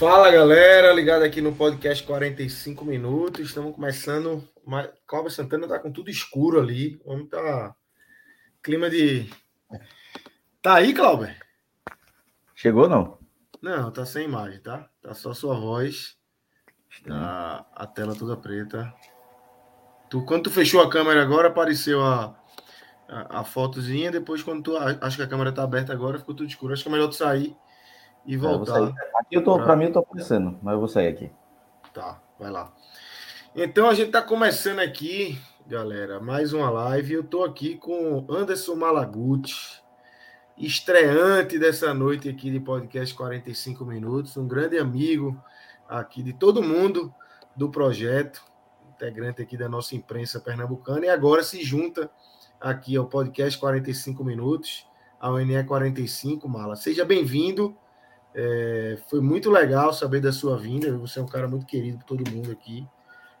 Fala galera, ligado aqui no podcast 45 minutos. Estamos começando. Cláudio Santana tá com tudo escuro ali. O homem tá. Clima de. Tá aí, Cláudio? Chegou não? Não, tá sem imagem, tá? Tá só sua voz. Tá a tela toda preta. Tu, quando tu fechou a câmera agora, apareceu a, a, a fotozinha. Depois, quando tu. Acho que a câmera tá aberta agora, ficou tudo escuro. Acho que é melhor tu sair e voltar. Aqui eu tô, pra... mim eu tô aparecendo, mas eu vou sair aqui. Tá, vai lá. Então a gente tá começando aqui, galera, mais uma live. Eu tô aqui com Anderson Malaguti, estreante dessa noite aqui de podcast 45 minutos, um grande amigo aqui de todo mundo do projeto, integrante aqui da nossa imprensa pernambucana e agora se junta aqui ao podcast 45 minutos, ao NE 45, Mala. Seja bem-vindo. É, foi muito legal saber da sua vinda. Você é um cara muito querido por todo mundo aqui.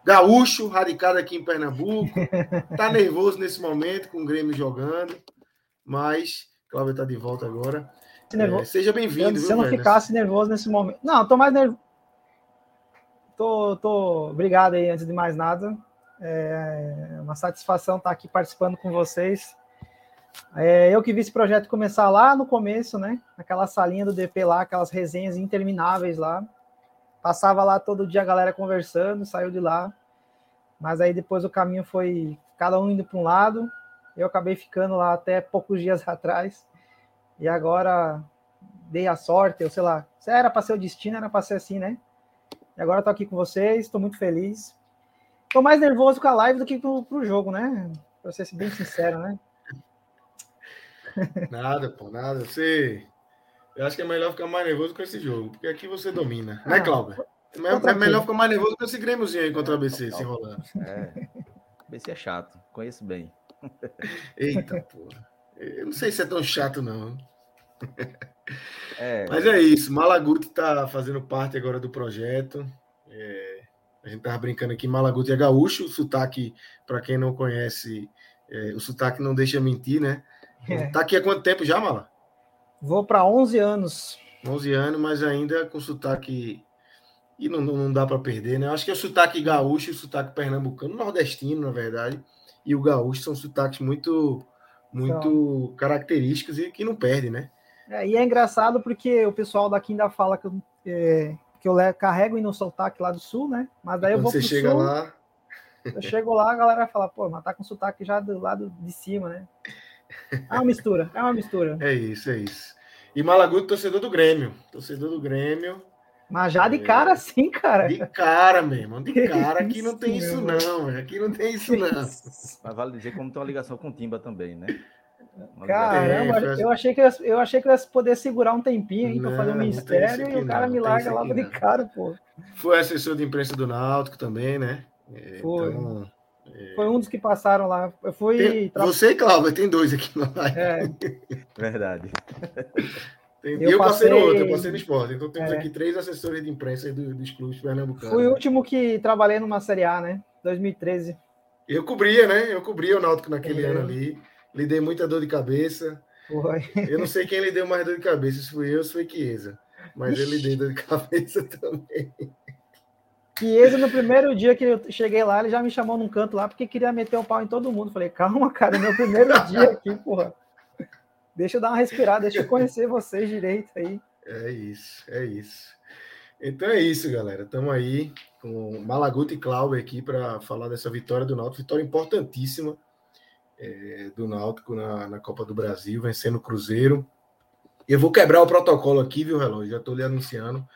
Gaúcho, radicado aqui em Pernambuco. Tá nervoso nesse momento com o Grêmio jogando, mas Cláudio está de volta agora. É, seja bem-vindo. Se eu não ficasse nervoso nesse momento. Não, tô mais nervoso. Tô, tô... Obrigado aí, antes de mais nada. É uma satisfação estar aqui participando com vocês. É, eu que vi esse projeto começar lá no começo, né? Aquela salinha do DP lá, aquelas resenhas intermináveis lá. Passava lá todo dia a galera conversando, saiu de lá. Mas aí depois o caminho foi cada um indo para um lado. Eu acabei ficando lá até poucos dias atrás. E agora dei a sorte, eu sei lá. Era para ser o destino, era para ser assim, né? E agora estou aqui com vocês, estou muito feliz. Estou mais nervoso com a live do que pro, pro jogo, né? Para ser bem sincero, né? Nada, pô, nada. Você. Eu acho que é melhor ficar mais nervoso com esse jogo, porque aqui você domina. Né, ah, Cláudio? É, é melhor ficar mais nervoso com esse Grêmiozinho aí contra o ABC, se enrolando. É. ABC é chato, conheço bem. Eita, pô. Eu não sei se é tão chato, não. É... Mas é isso. Malaguti está fazendo parte agora do projeto. É... A gente estava brincando aqui, Malaguti é gaúcho, o sotaque, para quem não conhece, é... o sotaque não deixa mentir, né? É. Tá aqui há quanto tempo já, Mala? Vou para 11 anos. 11 anos, mas ainda com sotaque. E não, não dá para perder, né? Acho que é o sotaque gaúcho e o sotaque pernambucano, nordestino, na verdade, e o gaúcho são sotaques muito, muito então... característicos e que não perde, né? É, e é engraçado porque o pessoal daqui ainda fala que eu, é, que eu carrego no sotaque lá do sul, né? Mas daí eu vou você chega sul, lá. Eu chego lá, a galera fala, pô, mas tá com sotaque já do lado de cima, né? É uma mistura, é uma mistura. É isso, é isso. E Malaguti, torcedor do Grêmio. Torcedor do Grêmio. Mas já de é. cara, sim, cara. De cara mesmo, de cara. Aqui não tem isso, não. Aqui não tem isso, não. Mas vale dizer como tem uma ligação com o Timba também, né? Caramba, é, eu, achei que eu, eu achei que eu ia poder segurar um tempinho aí para fazer um mistério e o cara não, me larga logo de cara, pô. Foi assessor de imprensa do Náutico também, né? Foi. Então, foi um dos que passaram lá. Eu fui. Tem. Você e Cláudio, tem dois aqui no live. É. Verdade. Tem, eu, eu passei, passei no outro, eu passei no esporte. Então temos é. aqui três assessores de imprensa do, dos clubes pernambucanos. Fui o último que trabalhei numa Série A, né? 2013. Eu cobria, né? Eu cobria o Náutico naquele é. ano ali. Lhe dei muita dor de cabeça. Foi. Eu não sei quem lhe deu mais dor de cabeça, se fui eu ou se foi Chiesa. Mas ele deu dor de cabeça também. Chiesa, no primeiro dia que eu cheguei lá, ele já me chamou num canto lá porque queria meter o um pau em todo mundo. Falei, calma, cara, é meu primeiro dia aqui, porra. Deixa eu dar uma respirada, deixa eu conhecer vocês direito aí. É isso, é isso. Então é isso, galera. Estamos aí com Malaguti e Cláudio aqui para falar dessa vitória do Náutico, vitória importantíssima. é, do Náutico na, na Copa do Brasil, vencendo o Cruzeiro. Eu vou quebrar o protocolo aqui, viu, Relógio? Já estou lhe anunciando.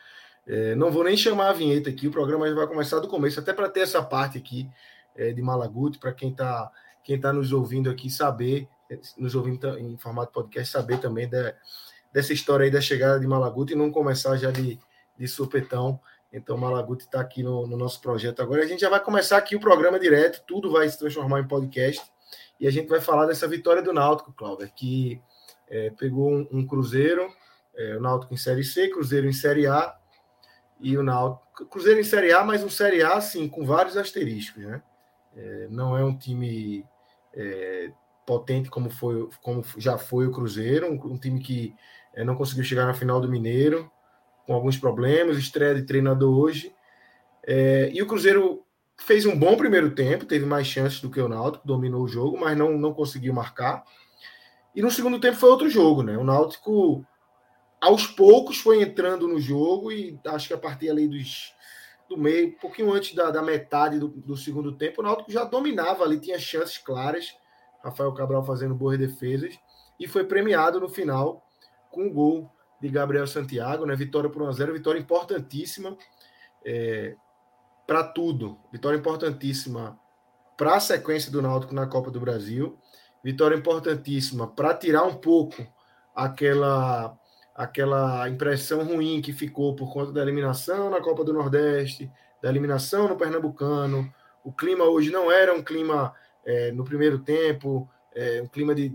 É, não vou nem chamar a vinheta aqui, o programa vai começar do começo, até para ter essa parte aqui é, de Malaguti, para quem está quem tá nos ouvindo aqui saber, nos ouvindo em formato podcast, saber também dessa história aí da chegada de Malaguti e não começar já de, de supetão. Então, Malaguti está aqui no, no, nosso projeto agora. A gente já vai começar aqui o programa direto, tudo vai se transformar em podcast. E a gente vai falar dessa vitória do Náutico, Cláudio, que é, pegou um, um Cruzeiro, é, o Náutico em Série C, Cruzeiro em Série A, e o Náutico. Cruzeiro em Série A, mas um Série A, sim, com vários asteriscos, né? É, não é um time é, potente como, foi, como já foi o Cruzeiro, um, um time que é, não conseguiu chegar na final do Mineiro, com alguns problemas, estreia de treinador hoje. É, e o Cruzeiro fez um bom primeiro tempo, teve mais chances do que o Náutico, dominou o jogo, mas não, não conseguiu marcar. E no segundo tempo foi outro jogo, né? O Náutico, aos poucos, foi entrando no jogo e acho que a partir ali dos, do meio, um pouquinho antes da, da metade do, do, segundo tempo, o Náutico já dominava ali, tinha chances claras. Rafael Cabral fazendo boas defesas e foi premiado no final com o gol de Gabriel Santiago, né? Vitória por 1 a 0 vitória importantíssima. É, para tudo. Vitória importantíssima para a sequência do Náutico na Copa do Brasil. Vitória importantíssima para tirar um pouco aquela aquela impressão ruim que ficou por conta da eliminação na Copa do Nordeste, da eliminação no Pernambucano. O clima hoje não era um clima é, no primeiro tempo, é, um clima de,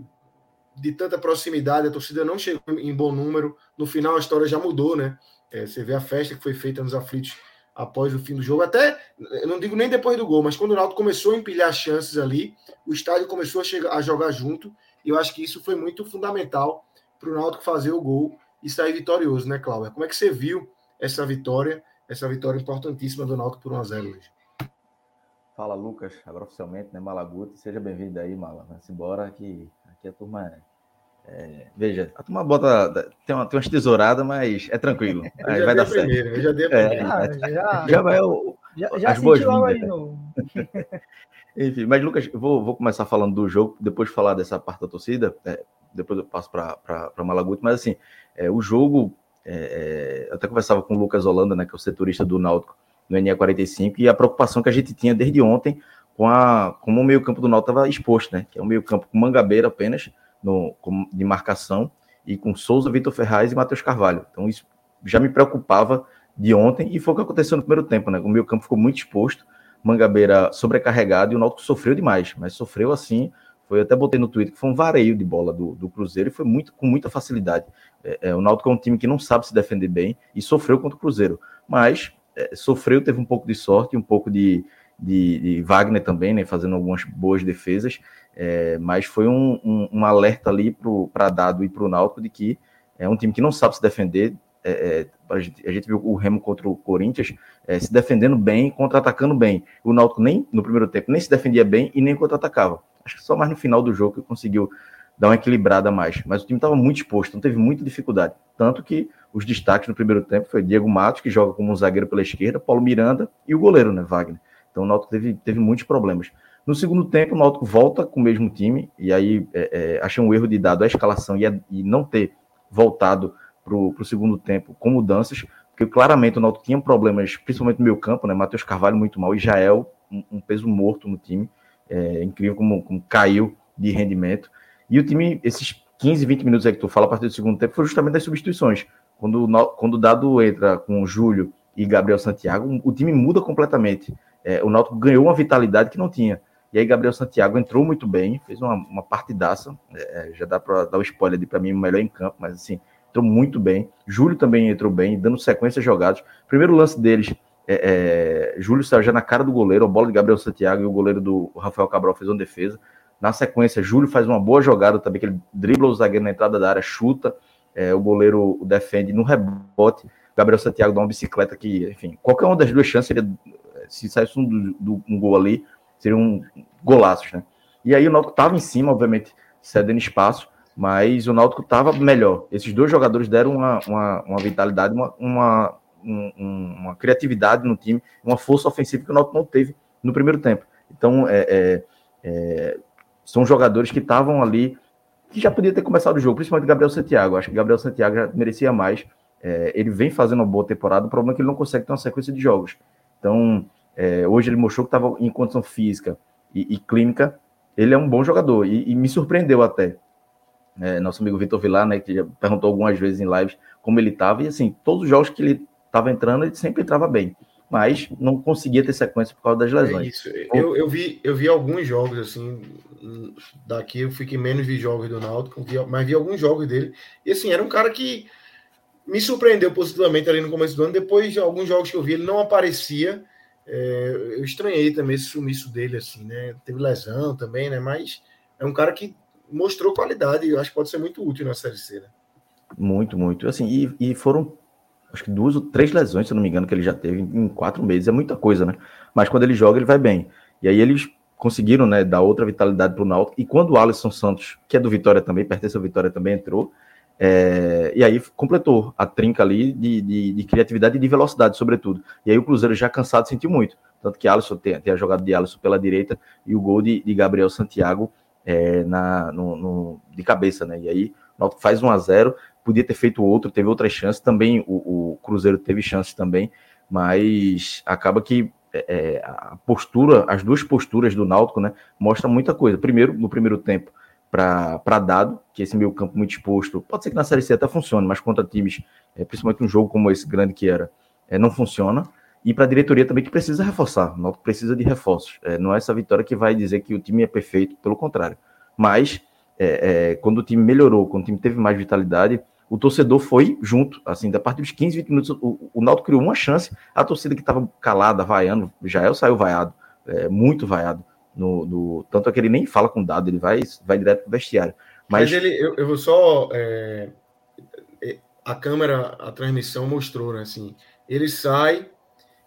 de tanta proximidade, a torcida não chegou em bom número. No final a história já mudou, né? É, você vê a festa que foi feita nos aflitos após o fim do jogo. Até, eu não digo nem depois do gol, mas quando o Náutico começou a empilhar chances ali, o estádio começou a, chegar, a jogar junto. E eu acho que isso foi muito fundamental para o Náutico fazer o gol e sair vitorioso, né, Cláudia? Como é que você viu essa vitória, essa vitória importantíssima do Náutico por 1x0 hoje? Fala, Lucas, agora oficialmente, né, Malaguti. Seja bem-vindo aí, Mala. Vamos embora, que aqui a turma é é, veja, a turma bota. Tem, uma, tem umas tesouradas, mas é tranquilo. Aí vai dar certo. Primeiro, eu já dei a primeira. É, já, já vai o. Já, já senti logo aí no. Enfim, mas Lucas, eu vou, vou começar falando do jogo, depois de falar dessa parte da torcida, é, depois eu passo para Malaguti, mas assim, é, o jogo, é, é, eu até conversava com o Lucas Holanda, né, que é o setorista do Náutico no NE45, e a preocupação que a gente tinha desde ontem com a, como o meio campo do Náutico estava exposto, né, que é um meio campo com Mangabeira apenas, no, de marcação e com Souza, Vitor Ferraz e Matheus Carvalho. Então isso já me preocupava de ontem e foi o que aconteceu no primeiro tempo, né? O meu campo ficou muito exposto, Mangabeira sobrecarregado e o Náutico sofreu demais, mas sofreu assim. Foi eu até botei no Twitter que foi um vareio de bola do, do Cruzeiro e foi muito com muita facilidade. É, é, o Náutico é um time que não sabe se defender bem e sofreu contra o Cruzeiro, mas é, sofreu, teve um pouco de sorte, um pouco de, de, de Wagner também, né? Fazendo algumas boas defesas é, mas foi um, um, um alerta ali para Dado e para o Náutico de que é um time que não sabe se defender. É, é, a, gente, a, gente, viu o Remo contra o Corinthians é, se defendendo bem, contra-atacando bem. O Náutico nem no primeiro tempo nem se defendia bem e nem contra-atacava. Acho que só mais no final do jogo que conseguiu dar uma equilibrada mais. Mas o time estava muito exposto, não teve muita dificuldade. Tanto que os destaques no primeiro tempo foi Diego Matos, que joga como um zagueiro pela esquerda, Paulo Miranda e o goleiro, né, Wagner. Então o Náutico teve, teve muitos problemas. No segundo tempo, o Náutico volta com o mesmo time, e aí é, é, achei um erro de dado a escalação e, a, e não ter voltado para o segundo tempo com mudanças, porque claramente o Náutico tinha problemas, principalmente no meio campo, né? Matheus Carvalho muito mal, e Jael, um, um peso morto no time. É incrível como, como, caiu de rendimento. E o time, esses 15, 20 minutos aí que tu fala a partir do segundo tempo, foi justamente das substituições. Quando, quando o Dado entra com o Júlio e Gabriel Santiago, o time muda completamente. É, o Náutico ganhou uma vitalidade que não tinha. E aí Gabriel Santiago entrou muito bem, fez uma, uma partidaça, é, é já dá para dar o um spoiler ali para mim, melhor em campo, mas assim, entrou muito bem. Júlio também entrou bem, dando sequência jogados. Primeiro lance deles, é, é, Júlio na cara do goleiro, a bola de Gabriel Santiago e o goleiro do Rafael Cabral fez uma defesa. Na sequência, Júlio faz uma boa jogada também, que ele dribla o zagueiro na entrada da área, chuta, é, o goleiro defende no rebote. Gabriel Santiago dá uma bicicleta que, enfim, qualquer uma das duas chances, seria, se saísse um, do, um gol ali, seriam golaços, né? E aí o Náutico estava em cima, obviamente, cedendo espaço, mas o Náutico estava melhor. Esses dois jogadores deram uma, uma, uma vitalidade, uma, uma, um, uma criatividade no time, uma força ofensiva que o Náutico não teve no primeiro tempo. Então, é, é, é, são jogadores que estavam ali, que já podia ter começado o jogo, principalmente Gabriel Santiago. Acho que Gabriel Santiago já merecia mais. É, ele vem fazendo uma boa temporada, o problema é que ele não consegue ter uma sequência de jogos. Então, é, hoje ele mostrou que estava em condição física e, e, clínica, ele é um bom jogador e, e me surpreendeu até. É, nosso amigo Vitor Vilar, né, que perguntou algumas vezes em lives como ele estava, e assim, todos os jogos que ele estava entrando, ele sempre entrava bem, mas não conseguia ter sequência por causa das é lesões. É isso. Eu, eu, vi, eu vi alguns jogos, assim, daqui eu fiquei menos vi jogos do Náutico, mas vi alguns jogos dele, e assim, era um cara que me surpreendeu positivamente ali no começo do ano, depois de alguns jogos que eu vi, ele não aparecia, é, eu estranhei também esse sumiço dele, assim, né? Teve lesão também, né? Mas é um cara que mostrou qualidade e eu acho que pode ser muito útil na Série C, né? Muito, muito. Assim, e, e foram acho que duas ou três lesões, se eu não me engano, que ele já teve em quatro meses. É muita coisa, né? Mas quando ele joga, ele vai bem. E aí eles conseguiram, né, dar outra vitalidade para o Náutico. E quando o Alisson Santos, que é do Vitória também, pertence ao Vitória também, entrou, é, e aí completou a trinca ali de, de, de, criatividade e de velocidade, sobretudo. E aí o Cruzeiro já cansado sentiu muito. Tanto que Alisson tem, tem a jogada de Alisson pela direita e o gol de, de Gabriel Santiago é, na, no, no, de cabeça, né? E aí Náutico faz 1 a 0 podia ter feito outro, teve outras chances, também o, o Cruzeiro teve chances também, mas acaba que é, é a postura, as duas posturas do Náutico, né, mostra muita coisa. Primeiro, no primeiro tempo, para dado, que esse meio campo muito exposto, pode ser que na Série C até funcione, mas contra times, é, principalmente um jogo como esse grande que era, é, não funciona. E para a diretoria também que precisa reforçar, o Náutico precisa de reforços. É, não é essa vitória que vai dizer que o time é perfeito, pelo contrário. Mas é, é, quando o time melhorou, quando o time teve mais vitalidade, o torcedor foi junto, assim, da parte dos 15, 20 minutos, o, o Náutico criou uma chance, a torcida que estava calada, vaiando, Jael saiu vaiado, é, muito vaiado, no, no, tanto é que ele nem fala com dado, ele vai, vai direto pro vestiário. Mas, Mas ele, eu, eu vou só. É, é, a câmera, a transmissão mostrou, né? Assim, ele sai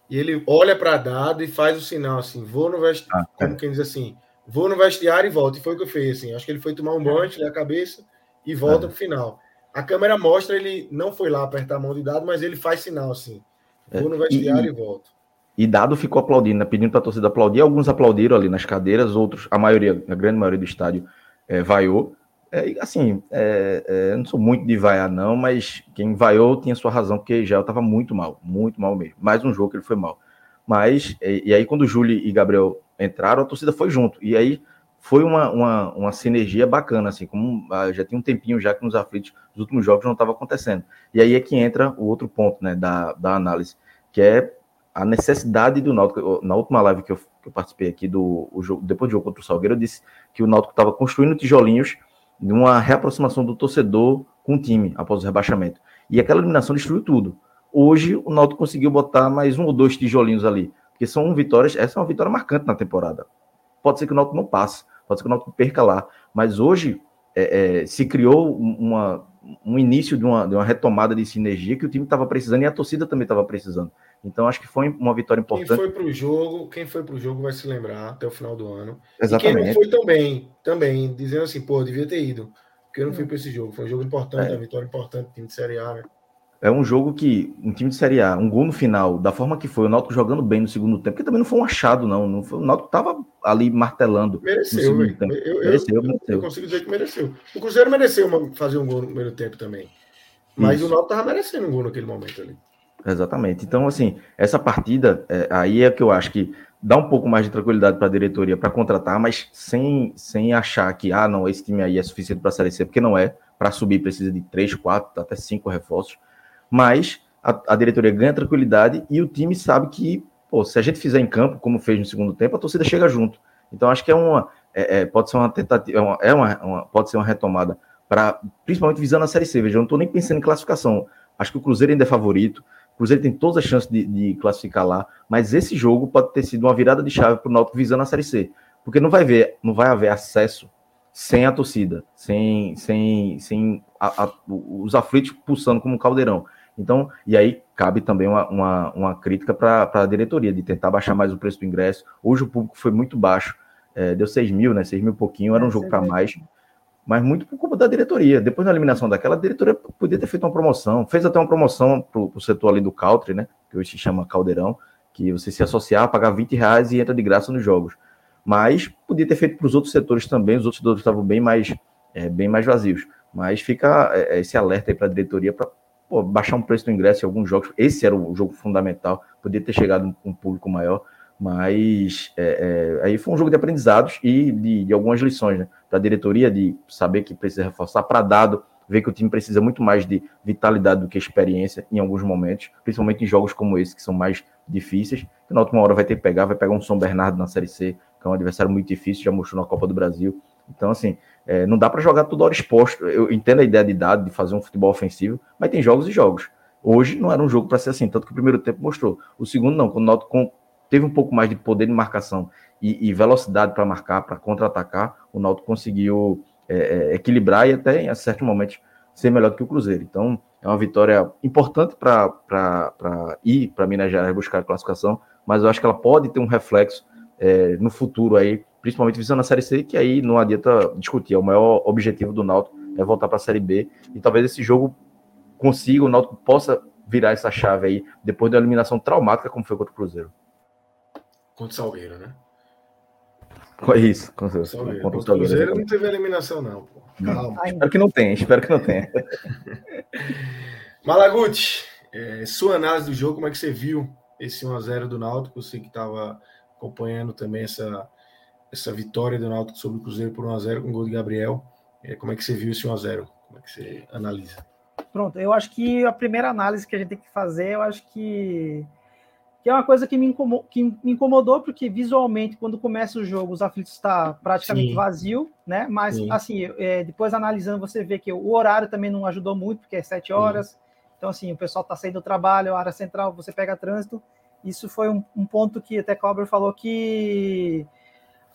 e ele olha para dado e faz o sinal assim: vou no vestiário, ah, como é. quem diz assim, vou no vestiário e volto. E foi o que eu fiz. Assim, acho que ele foi tomar um banho, tirar a cabeça e volta é. pro final. A câmera mostra ele não foi lá apertar a mão de dado, mas ele faz sinal assim: vou no vestiário e, e volto. E Dado ficou aplaudindo, né, pedindo para a torcida aplaudir. Alguns aplaudiram ali nas cadeiras, outros, a maioria, a grande maioria do estádio, é, vaiou. É, assim, é, é, eu não sou muito de vaiar, não, mas quem vaiou tinha sua razão, porque já estava muito mal, muito mal mesmo. Mais um jogo que ele foi mal. Mas, e, e aí, quando o Júlio e Gabriel entraram, a torcida foi junto. E aí foi uma, uma, uma sinergia bacana, assim, como ah, já tinha um tempinho já que nos aflitos, os últimos jogos não estava acontecendo. E aí é que entra o outro ponto, né, da, da análise, que é a necessidade do Náutico. Na última live que eu, que eu participei aqui do jogo, depois do jogo contra o Salgueiro, eu disse que o Náutico estava construindo tijolinhos de uma reaproximação do torcedor com o time após o rebaixamento. E aquela eliminação destruiu tudo. Hoje o Náutico conseguiu botar mais um ou dois tijolinhos ali, porque são vitórias, essa é uma vitória marcante na temporada. Pode ser que o Náutico não passe, pode ser que o Náutico perca lá, mas hoje é, é, se criou uma, um início de uma, de uma retomada de sinergia que o time estava precisando e a torcida também estava precisando. Então acho que foi uma vitória importante. Quem foi para o jogo, quem foi para o jogo vai se lembrar até o final do ano. Exatamente. E quem não foi também, também dizendo assim, pô, devia ter ido, porque eu não fui para esse jogo. Foi um jogo importante, é. uma vitória importante, time de Série A, né? É um jogo que, um time de Série A, um gol no final, da forma que foi, o Náutico jogando bem no segundo tempo, porque também não foi um achado, não. não foi, o Náutico estava ali martelando. Mereceu, velho. Eu, mereceu, eu, mereceu. Eu consigo dizer que mereceu. O Cruzeiro mereceu uma, fazer um gol no primeiro tempo também. Mas Isso. o Náutico estava merecendo um gol naquele momento ali. Exatamente. Então, assim, essa partida, é, aí é que eu acho que dá um pouco mais de tranquilidade para a diretoria para contratar, mas sem, sem achar que, ah, não, esse time aí é suficiente para a Série C, porque não é. Para subir precisa de três, quatro, até cinco reforços. Mas a, a, diretoria ganha tranquilidade e o time sabe que, pô, se a gente fizer em campo, como fez no segundo tempo, a torcida chega junto. Então, acho que é uma. É, é, pode ser uma tentativa, é uma, é uma, uma, pode ser uma retomada para principalmente visando a Série C. Veja, eu não estou nem pensando em classificação. Acho que o Cruzeiro ainda é favorito. O Cruzeiro tem todas as chances de, de, classificar lá, mas esse jogo pode ter sido uma virada de chave para o Náutico visando a Série C, porque não vai ver, não vai haver acesso sem a torcida, sem, sem, sem a, a, os aflitos pulsando como um caldeirão. Então, e aí cabe também uma, uma, uma crítica para a diretoria de tentar baixar mais o preço do ingresso. Hoje o público foi muito baixo, é, deu 6 mil, né? 6 mil pouquinho, era um jogo para mais mas muito por culpa da diretoria. Depois da eliminação daquela, a diretoria podia ter feito uma promoção, fez até uma promoção para o setor ali do country, né, que hoje se chama Caldeirão, que você se associar, pagar 20 reais e entra de graça nos jogos. mas podia ter feito para os outros setores também, os outros setores estavam bem mais, é, bem mais vazios. Mas fica é, esse alerta aí para a diretoria para baixar um preço do ingresso em alguns jogos. Esse era o jogo fundamental, podia ter chegado um público maior, mas é, é, aí foi um jogo de aprendizados e de, de algumas lições, né? Para a diretoria de saber que precisa reforçar, para dado ver que o time precisa muito mais de vitalidade do que experiência em alguns momentos, principalmente em jogos como esse, que são mais difíceis. Na última hora vai ter que pegar, vai pegar um São Bernardo na Série C, que é um adversário muito difícil, já mostrou na Copa do Brasil. Então, assim, é, não dá para jogar toda hora exposto. Eu entendo a ideia de idade, de fazer um futebol ofensivo, mas tem jogos e jogos. Hoje não era um jogo para ser assim, tanto que o primeiro tempo mostrou. O segundo não, quando o Náutico teve um pouco mais de poder de marcação e, e velocidade para marcar, para contra-atacar, o Náutico conseguiu é, é, equilibrar e até em certos momentos ser melhor do que o Cruzeiro. Então, é uma vitória importante para ir para Minas Gerais buscar a classificação, mas eu acho que ela pode ter um reflexo é, no futuro aí, principalmente visando a Série C, que aí não adianta discutir. É o maior objetivo do Náutico é voltar para a Série B e talvez esse jogo consiga, o Náutico possa virar essa chave aí depois da eliminação traumática como foi contra o Cruzeiro. Contra o Salgueiro, né? É isso, com certeza. Contra o Cruzeiro não teve eliminação, não. Pô. Calma. Espero que não tenha, espero que não tenha. Malaguti, é, sua análise do jogo, como é que você viu esse 1x0 do Náutico? Você que estava acompanhando também essa, essa vitória do Náutico sobre o Cruzeiro por 1x0 com o gol de Gabriel. É, como é que você viu esse 1x0? Como é que você analisa? Pronto, eu acho que a primeira análise que a gente tem que fazer, eu acho que que é uma coisa que me, incomodou, que me incomodou, porque visualmente, quando começa o jogo, os aflitos está praticamente Sim. vazio, né? Mas, Sim. assim, é, depois analisando, você vê que o horário também não ajudou muito, porque é sete horas. Sim. Então, assim, o pessoal está saindo do trabalho, a área central, você pega trânsito. Isso foi um, um ponto que até Cobra falou que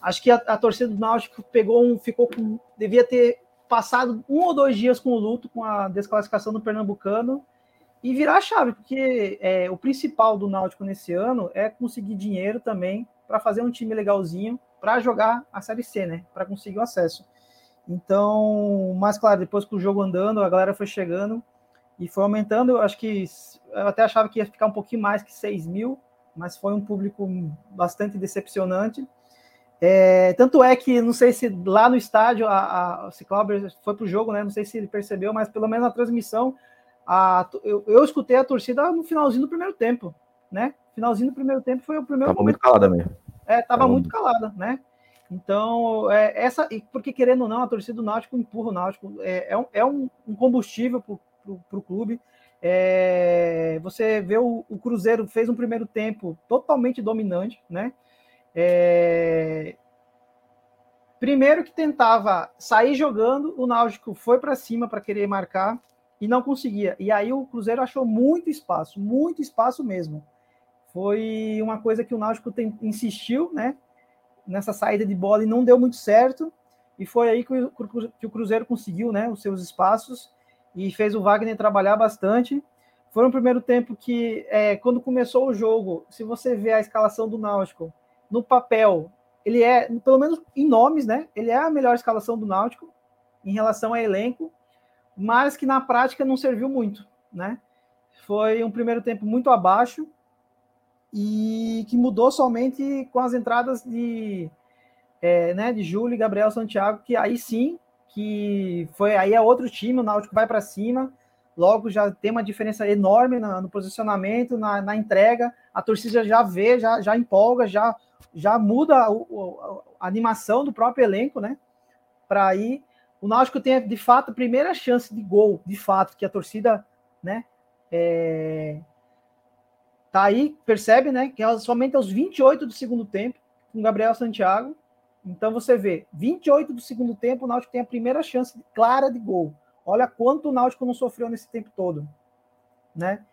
acho que a, a, torcida do Náutico pegou um, ficou com, devia ter passado um ou dois dias com o luto, com a desclassificação do Pernambucano, e virar a chave, porque é, o principal do Náutico nesse ano é conseguir dinheiro também para fazer um time legalzinho para jogar a Série C, né? Para conseguir o acesso. Então, mas claro, depois que o jogo andando, a galera foi chegando e foi aumentando. Eu acho que eu até achava que ia ficar um pouquinho mais que 6 mil, mas foi um público bastante decepcionante. É, tanto é que não sei se lá no estádio a, a Ciclober foi para o jogo, né? Não sei se ele percebeu, mas pelo menos na transmissão a, eu, eu escutei a torcida no finalzinho do primeiro tempo, né? Finalzinho do primeiro tempo foi o primeiro. Tava muito calada mesmo. É, tava, muito calada, né? Então, é, essa, porque querendo ou não, a torcida do Náutico empurra o Náutico, é, é, um, é um combustível para o clube. É, você vê o, o, Cruzeiro fez um primeiro tempo totalmente dominante, né? É, primeiro que tentava sair jogando, o Náutico foi para cima para querer marcar, e não conseguia. E aí o Cruzeiro achou muito espaço, muito espaço mesmo. Foi uma coisa que o Náutico tem, insistiu, né? Nessa saída de bola e não deu muito certo. E foi aí que o, que o Cruzeiro conseguiu, né? Os seus espaços e fez o Wagner trabalhar bastante. Foi um primeiro tempo que, é, quando começou o jogo, se você vê a escalação do Náutico, no papel, ele é, pelo menos em nomes, né? Ele é a melhor escalação do Náutico em relação a elenco mas que na prática não serviu muito, né? Foi um primeiro tempo muito abaixo e que mudou somente com as entradas de, é, né, de Júlio e Gabriel Santiago, que aí sim, que foi aí é outro time, o Náutico vai para cima, logo já tem uma diferença enorme no, no posicionamento, na, na, entrega, a torcida já vê, já, já empolga, já, já muda a, a, animação do próprio elenco, né? Para ir o Náutico tem, de fato, a primeira chance de gol, de fato, que a torcida, né, é, tá aí, percebe, né, que é somente aos 28 do segundo tempo, com Gabriel Santiago. Então você vê, 28 do segundo tempo, o Náutico tem a primeira chance clara de gol. Olha quanto o Náutico não sofreu nesse tempo todo, né?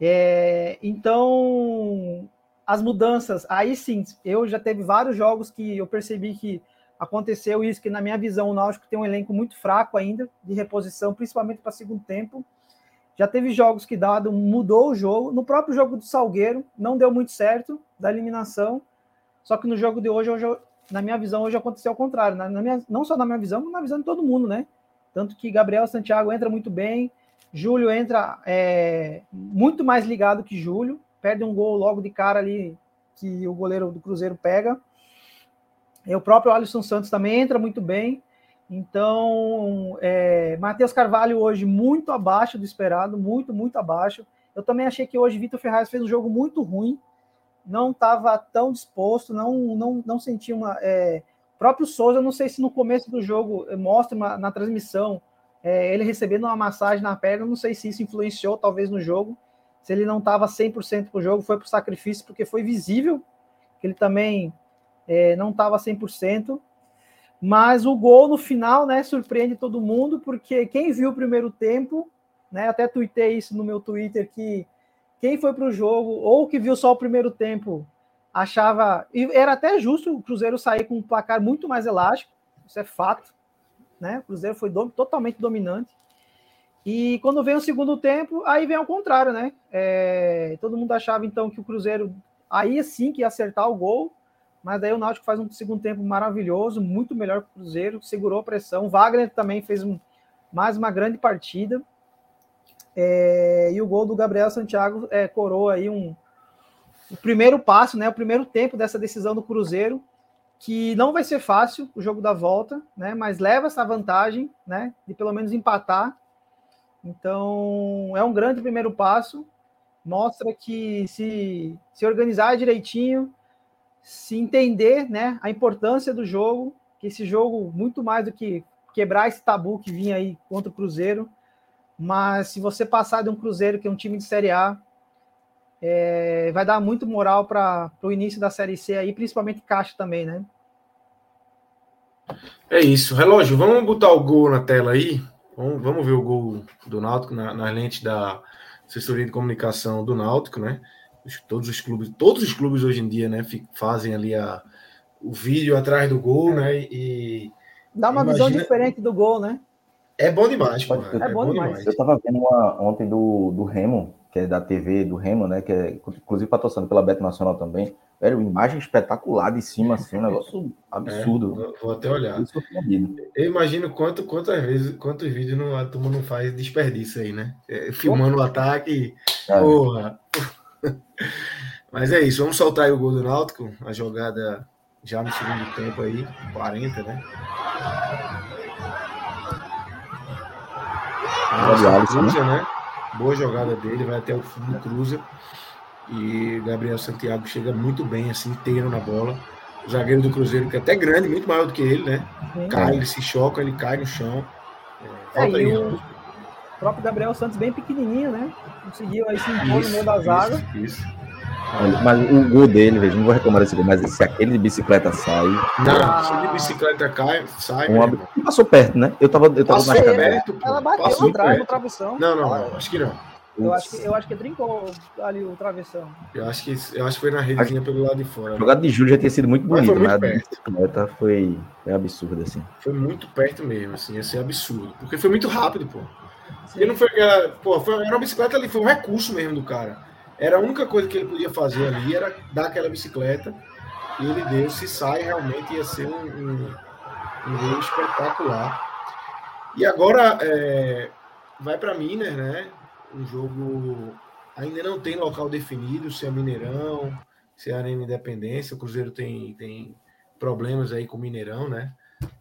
É, então, as mudanças, aí sim, eu já teve vários jogos que eu percebi que aconteceu isso, que na minha visão o Náutico tem um elenco muito fraco ainda de reposição, principalmente para segundo tempo. Já teve jogos que dado mudou o jogo. No próprio jogo do Salgueiro não deu muito certo da eliminação. Só que no jogo de hoje, hoje na minha visão, hoje aconteceu ao contrário. Na, na minha, não só na minha visão, mas na visão de todo mundo, né? Tanto que Gabriel Santiago entra muito bem, Júlio entra é, muito mais ligado que Júlio, perde um gol logo de cara ali que o goleiro do Cruzeiro pega. E o próprio Alisson Santos também entra muito bem. Então, é, Matheus Carvalho hoje muito abaixo do esperado, muito, muito abaixo. Eu também achei que hoje Vitor Ferraz fez um jogo muito ruim, não estava tão disposto, não, não, não sentia uma. É, próprio Souza, não sei se no começo do jogo mostra uma, na transmissão é, ele recebendo uma massagem na perna, não sei se isso influenciou talvez no jogo, se ele não estava 100% para o jogo, foi para o sacrifício, porque foi visível que ele também é, não estava 100%. Mas o gol no final, né, surpreende todo mundo, porque quem viu o primeiro tempo, né, até tuitei isso no meu Twitter, que quem foi para o jogo, ou que viu só o primeiro tempo, achava. E era até justo o Cruzeiro sair com um placar muito mais elástico, isso é fato. Né? O Cruzeiro foi do, totalmente dominante. E quando vem o segundo tempo, aí vem ao contrário, né? É, todo mundo achava então que o Cruzeiro aí sim que ia acertar o gol, mas daí o Náutico faz um segundo tempo maravilhoso, muito melhor que o Cruzeiro, segurou a pressão. O Wagner também fez um, mais uma grande partida. É, e o gol do Gabriel Santiago é, coroa aí um, o primeiro passo, né, o primeiro tempo dessa decisão do Cruzeiro, que não vai ser fácil o jogo da volta, né, mas leva essa vantagem, né, de pelo menos empatar. Então, é um grande primeiro passo, mostra que se se organizar direitinho, se entender, né, a importância do jogo, que esse jogo muito mais do que quebrar esse tabu que vinha aí contra o Cruzeiro, mas se você passar de um Cruzeiro que é um time de Série A, é, vai dar muito moral para o início da Série C aí, principalmente Caixa também, né? É isso. Relógio, vamos botar o gol na tela aí. Vamos, vamos ver o gol do Náutico na, na lente da assessoria de comunicação do Náutico, né? Todos os clubes, todos os clubes hoje em dia, né, fazem ali a, o vídeo atrás do gol, né? E dá uma imagina... visão diferente do gol, né? É bom demais, pô. É, é, bom, bom demais. demais. Eu tava vendo uma ontem do, do Remo, que é da TV do Remo, né? Que é inclusive patrocinado pela Beto Nacional também. Velho, imagem espetacular de cima, assim, um negócio absurdo. É, vou até olhar. Eu imagino quanto, quantas vezes, quantos vídeos não, a turma não faz desperdício aí, né? É, filmando o ataque. É. Porra. Mas é isso, vamos soltar aí o gol do Náutico, a jogada já no segundo tempo aí, 40, né? Nossa, né? Boa jogada dele, vai até o fundo, cruza. E Gabriel Santiago chega muito bem, assim, inteiro na bola. O zagueiro do Cruzeiro, que é até grande, muito maior do que ele, né? Sim. Cai, ele se choca, ele cai no chão. É, é o próprio Gabriel Santos, bem pequenininho, né? Conseguiu aí se impor no meio da zaga. Isso. Mas o gol dele, veja, não vou reclamar desse gol, mas se aquele de bicicleta sai. Não, se de bicicleta cai, sai. Um ab... Passou perto, né? Eu tava, eu tava mais perto. Ela bateu Passou atrás no travessão. Não, não, acho que não. Eu acho, que, eu acho que brincou ali o travessão. Eu acho que, eu acho que foi na redezinha pelo lado de fora. A jogada de Júlio já tinha sido muito bonita, mas, a bicicleta foi, foi absurda, assim. Foi muito perto mesmo, assim, ia ser absurdo. Porque foi muito rápido, pô. Sim. não foi aquela. Pô, foi, era uma bicicleta ali, foi um recurso mesmo do cara. Era a única coisa que ele podia fazer ali, era dar aquela bicicleta. E ele deu, se sai, realmente ia ser um, um, um gol espetacular. E agora é, vai para Minas, né? O jogo ainda não tem local definido, se é Mineirão, se é Arena Independência. O Cruzeiro tem, tem problemas aí com o Mineirão, né?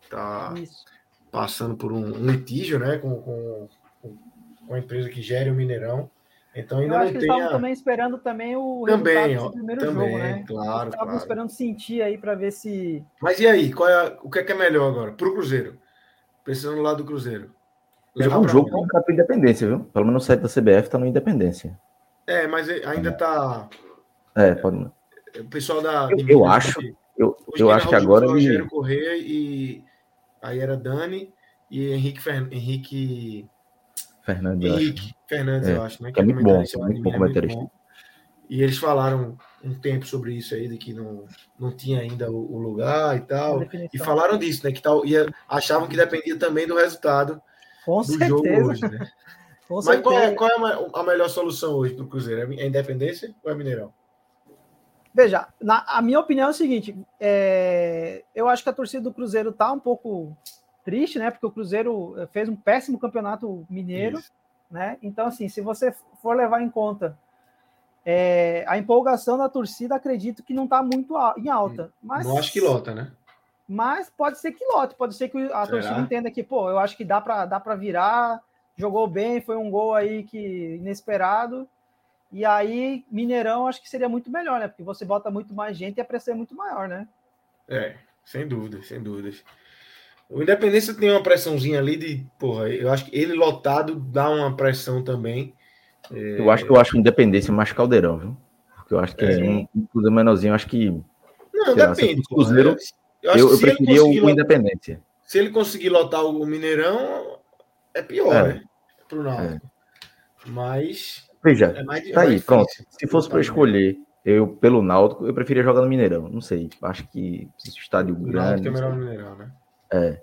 Tá Isso. passando por um, um litígio, né? Com, com, com a empresa que gere o Mineirão. Então ainda Eu acho não que eles estavam também esperando também o também, resultado primeiro também, jogo, né? Claro, estavam claro. esperando sentir aí para ver se. Mas e aí, qual é, o que é, que é melhor agora? Para o Cruzeiro. Pensando lá do Cruzeiro. Jogar um jogo com a Independência, viu? Pelo menos o site da CBF está no Independência. É, mas ainda está. É, pode. O pessoal da. Eu, eu acho. Eu, eu acho que agora. Rogério ele... Correia e. Aí era Dani e Henrique, Fer... Henrique Fernandes, Henrique Fernandes, é, eu acho, né? Que é, é muito bom, é muito bom comentarista. Muito e eles falaram um tempo sobre isso aí, de que não, não tinha ainda o, o lugar e tal. E falaram disso, né? Que tal, ia, achavam que dependia também do resultado Com do certeza. jogo hoje, né? Com Mas qual é, qual é, a melhor solução hoje para o Cruzeiro? É Independência ou é Mineirão? Veja, na, a minha opinião é o seguinte: é, eu acho que a torcida do Cruzeiro tá um pouco triste, né? Porque o Cruzeiro eh, fez um péssimo campeonato mineiro, Isso. né? Então, assim, se você for levar em conta é, a empolgação da torcida, acredito que não está muito em alta. Mas, não acho que lota, né? mas pode ser que lote, pode ser que a Será? torcida entenda que, pô, eu acho que dá para dá para virar, jogou bem, foi um gol aí que inesperado. E aí, Mineirão, acho que seria muito melhor, né? Porque você bota muito mais gente e a pressão é muito maior, né? É, sem dúvida, sem dúvidas. O Independência tem uma pressãozinha ali de, porra, eu acho que ele lotado dá uma pressão também. É... Eu acho que eu acho o Independência mais caldeirão, viu? Porque eu acho que é. um, um menorzinho, acho que. Não, depende. Lá, Cruzeiro, eu, eu, eu preferia o, o Independência. Se ele conseguir lotar o Mineirão, é pior, é. né? Pro Náutico. É. Mas. Veja, é mais, tá aí, pronto. Se fosse para escolher eu, pelo Náutico, eu preferia jogar no Mineirão. Não sei. Acho que esse estádio o grande. é melhor no Mineirão, né? É.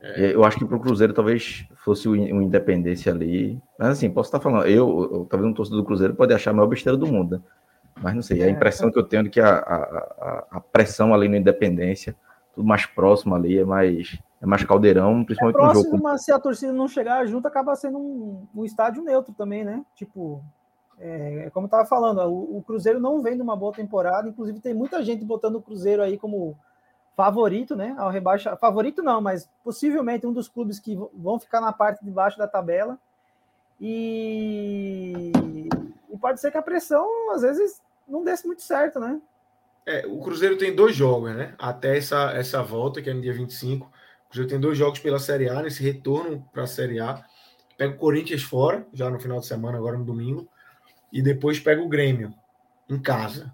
é. Eu acho que para o Cruzeiro talvez fosse o um Independência ali. Mas assim, posso estar falando. Eu, eu talvez um torcedor do Cruzeiro pode achar a maior besteira do mundo. Né? Mas não sei. A é, impressão é. que eu tenho é que a, a, a, pressão ali no Independência, tudo mais próximo ali, é mais, é mais caldeirão, principalmente é próximo, no jogo. Mas se a torcida não chegar junto, acaba sendo um, um estádio neutro também, né? Tipo, é, como eu estava falando, o, o, Cruzeiro não vem de uma boa temporada, inclusive tem muita gente botando o Cruzeiro aí como favorito, né? Ao rebaixar. Favorito não, mas possivelmente um dos clubes que vão ficar na parte de baixo da tabela. E, e pode ser que a pressão, às vezes, não desse muito certo, né? É, o Cruzeiro tem dois jogos, né? Até essa, essa volta, que é no dia 25. O Cruzeiro tem dois jogos pela Série A, nesse retorno para a Série A. Pega o Corinthians fora, já no final de semana, agora no domingo e depois pega o Grêmio em casa.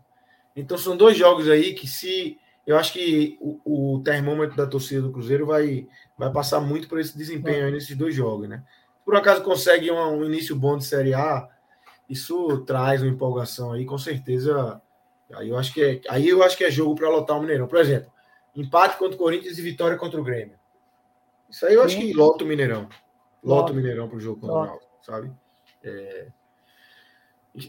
Então são dois jogos aí que se eu acho que o, o termômetro da torcida do Cruzeiro vai, vai passar muito por esse desempenho aí nesses dois jogos, né? Por acaso consegue um, um início bom de Série A, isso traz uma empolgação aí, com certeza. Aí eu acho que é, aí eu acho que é jogo para lotar o Mineirão. Por exemplo, empate contra o Corinthians e vitória contra o Grêmio. Isso aí eu acho que lota o Mineirão. Lota o Mineirão para o jogo contra o Náutico, sabe? É,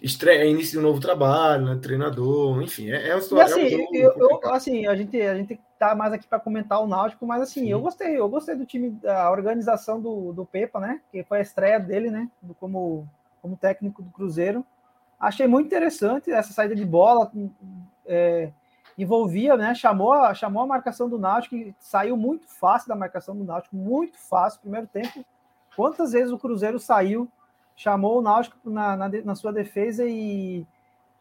estreia, início de um novo trabalho, né? treinador, enfim, é, é, uma, e assim, é um eu, eu, assim, a gente a gente tá mais aqui para comentar o Náutico, mas assim, Sim. eu gostei, eu gostei do time, da organização do, do Pepa, né? Que foi a estreia dele, né? Como como técnico do Cruzeiro. Achei muito interessante essa saída de bola, é, envolvia, né? Chamou a, chamou a marcação do Náutico, que saiu muito fácil da marcação do Náutico, muito fácil. Primeiro tempo, quantas vezes o Cruzeiro saiu chamou o Náutico na, na, na sua defesa e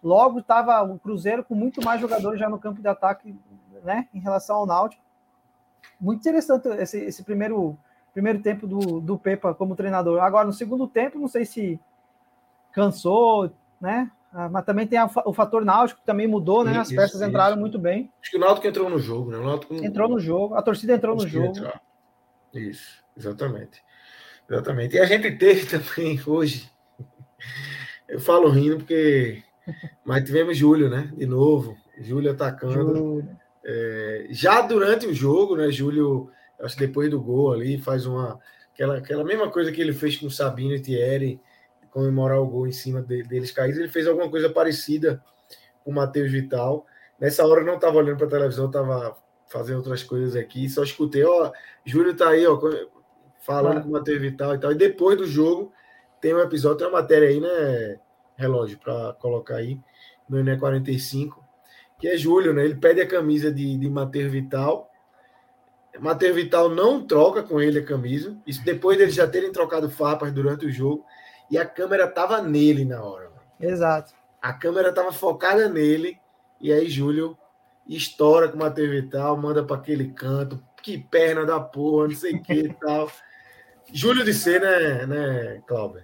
logo estava o Cruzeiro com muito mais jogadores já no campo de ataque, né, em relação ao Náutico. Muito interessante esse, esse primeiro, primeiro tempo do, do Pepa como treinador. Agora, no segundo tempo, não sei se cansou, né? Ah, mas também tem a, o fator náutico que também mudou, né? As peças isso, entraram isso. muito bem. Acho que o Náutico entrou no jogo, né? O Náutico... Entrou no jogo, a torcida entrou no jogo. Entrar. Isso, exatamente. Exatamente. E a gente teve também hoje. Eu falo rindo porque. Mas tivemos Júlio, né? De novo. Júlio atacando. Júlio. É, já durante o jogo, né? Júlio, acho que depois do gol ali, faz uma. Aquela, aquela mesma coisa que ele fez com o Sabino e Thierry, comemorar o gol em cima de, deles caídos. Ele fez alguma coisa parecida com o Matheus Vital. Nessa hora eu não estava olhando para a televisão, estava fazendo outras coisas aqui. Só escutei, ó, Júlio tá aí, ó, falando com o Matheus Vital e tal. E depois do jogo, tem um episódio, tem uma matéria aí, né, relógio, para colocar aí no INE 45, que é Júlio, né? Ele pede a camisa de, de Matheus Vital. Matheus Vital não troca com ele a camisa. Isso depois deles já terem trocado farpas durante o jogo. E a câmera tava nele na hora. Exato. A câmera tava focada nele. E aí Júlio estoura com o Matheus Vital, manda para aquele canto. Que perna da porra, não sei o que e tal. Júlio de C, né, né, Cláudio?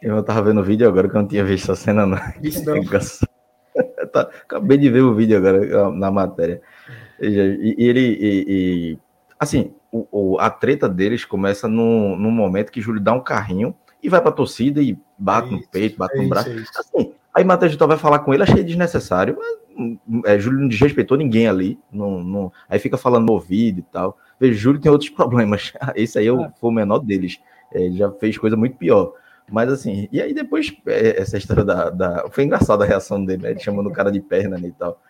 Eu tava vendo o vídeo agora que eu não tinha visto a cena, não. Isso não. Acabei de ver o vídeo agora na matéria. E, e ele. E, e, assim, o, o, a treta deles começa no, no momento que Júlio dá um carrinho e vai pra torcida e bate é no peito, bate é no braço. Isso, é assim, aí Matheus vai falar com ele, achei desnecessário. Mas, é, Júlio não desrespeitou ninguém ali. Não, não, aí fica falando no ouvido e tal. Vejo, Júlio tem outros problemas. Esse aí é o, ah. foi o menor deles. É, ele já fez coisa muito pior. Mas assim, e aí depois, é, essa história da, da. Foi engraçada a reação dele, né? Ele chamando o cara de perna né, e tal.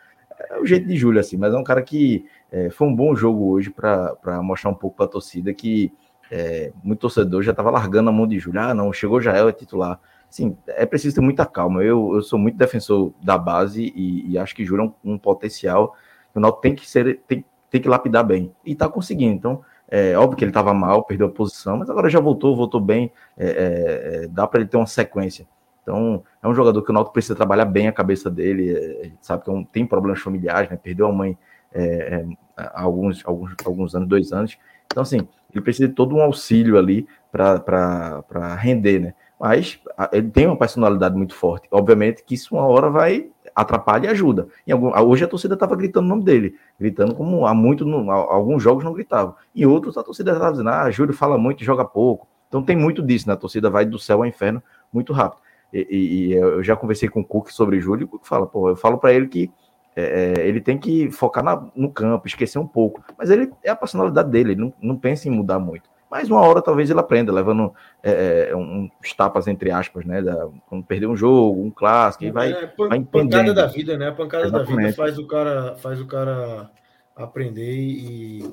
É o jeito de Júlio, assim, mas é um cara que é, foi um bom jogo hoje para mostrar um pouco para a torcida que é, muito torcedor já estava largando a mão de Júlio. Ah, não, chegou já é titular. Sim, é preciso ter muita calma. Eu, eu sou muito defensor da base e, e acho que Júlio é um, um potencial. O Náutico tem que ser, tem, tem que lapidar bem. E está conseguindo. Então, é óbvio que ele estava mal, perdeu a posição, mas agora já voltou, voltou bem. É, é, é dá para ele ter uma sequência. Então, é um jogador que o Náutico precisa trabalhar bem a cabeça dele. É, sabe que é tem problemas familiares, né? Perdeu a mãe é, há alguns, alguns, alguns anos, dois anos. Então, assim, ele precisa de todo um auxílio ali para render, né? Mas ele tem uma personalidade muito forte. Obviamente que isso uma hora vai atrapalhar e ajuda. Algum, hoje a torcida estava gritando o nome dele, gritando como há muito, no, alguns jogos não gritavam. Em outros a torcida estava dizendo, ah, Júlio fala muito joga pouco. Então tem muito disso, né? A torcida vai do céu ao inferno muito rápido. E, e, e eu já conversei com o Cook sobre Júlio, e o fala, pô, eu falo para ele que é, é, ele tem que focar na, no campo, esquecer um pouco. Mas ele é a personalidade dele, ele não, não pensa em mudar muito. Mas uma hora talvez ele aprenda, levando é, é uns tapas, entre aspas, né? Da, quando perder um jogo, um clássico, e vai, é, pan, vai Pancada da vida, né? A pancada Exatamente. da vida faz o cara, faz o cara aprender e,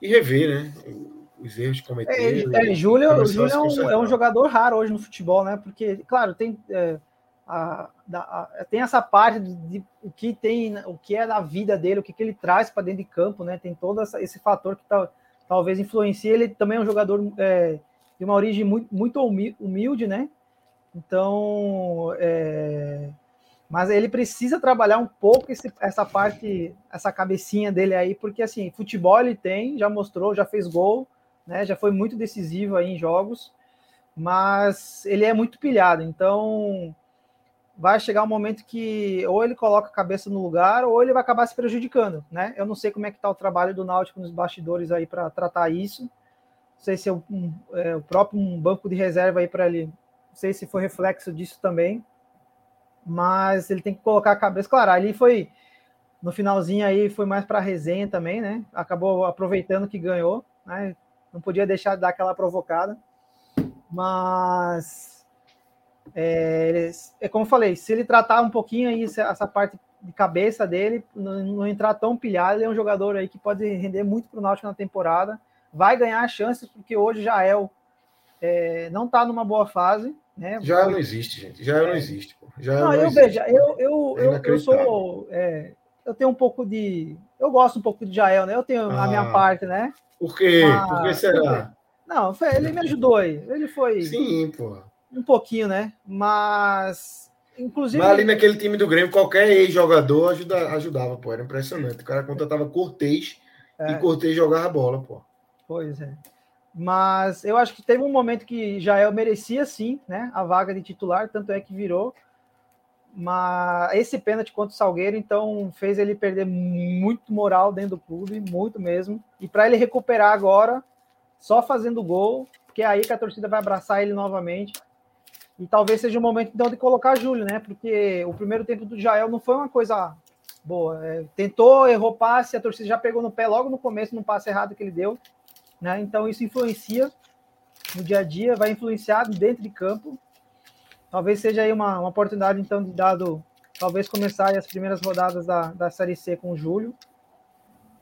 e rever, né? Os erros que cometeu. É, é, Júlio, Júlio é, um, é um, jogador raro hoje no futebol, né? Porque, claro, tem. É, a, a, tem essa parte de, o que tem, o que é da vida dele, o que, que ele traz para dentro de campo, né? Tem todo essa, esse fator que tá, talvez influencie. Ele também é um jogador é, de uma origem muito, humilde, né? Então, é, mas ele precisa trabalhar um pouco esse, essa parte, essa cabecinha dele aí, porque assim, futebol ele tem, já mostrou, já fez gol, né? Já foi muito decisivo aí em jogos, mas ele é muito pilhado. Então, vai chegar um momento que ou ele coloca a cabeça no lugar ou ele vai acabar se prejudicando, né? Eu não sei como é que está o trabalho do Náutico nos bastidores aí para tratar isso. Não sei se é, um, é o próprio um banco de reserva aí para ele. Não sei se foi reflexo disso também. Mas ele tem que colocar a cabeça. Claro, ali foi no finalzinho aí foi mais para resenha também, né? Acabou aproveitando que ganhou, né? Não podia deixar de dar aquela provocada. Mas é, é como eu falei, se ele tratar um pouquinho aí essa parte de cabeça dele, não, não, entrar tão pilhado, ele é um jogador aí que pode render muito para o Náutico na temporada, vai ganhar chances, porque hoje Jael é, não está numa boa fase. Né? Já não existe, gente. Já é, não existe. Já não, não eu veja, eu, eu, é eu, eu, sou. É, eu tenho um pouco de. Eu gosto um pouco de Jael, né? Eu tenho ah, a minha ah. parte, né? Por quê? Mas, Por que será? Não, ele me ajudou aí. Ele foi. Sim, pô um pouquinho, né? Mas. Inclusive. Mas ali naquele time do Grêmio, qualquer ex-jogador ajuda, ajudava, pô. Era impressionante. O cara contratava Cortez é. e Cortez jogava bola, pô. Pois é. Mas eu acho que teve um momento que Jael merecia sim, né? A vaga de titular, tanto é que virou. Mas esse pênalti contra o Salgueiro, então, fez ele perder muito moral dentro do clube, muito mesmo. E para ele recuperar agora, só fazendo gol, porque é aí que a torcida vai abraçar ele novamente. E talvez seja o momento então de colocar Júlio, né? Porque o primeiro tempo do Jael não foi uma coisa boa. É, tentou, errou passe, a torcida já pegou no pé logo no começo, no passe errado que ele deu. Né? Então isso influencia no dia a dia, vai influenciar dentro de campo. Talvez seja aí uma, uma oportunidade, então, de dado, talvez começar as primeiras rodadas da, da Série C com o Júlio.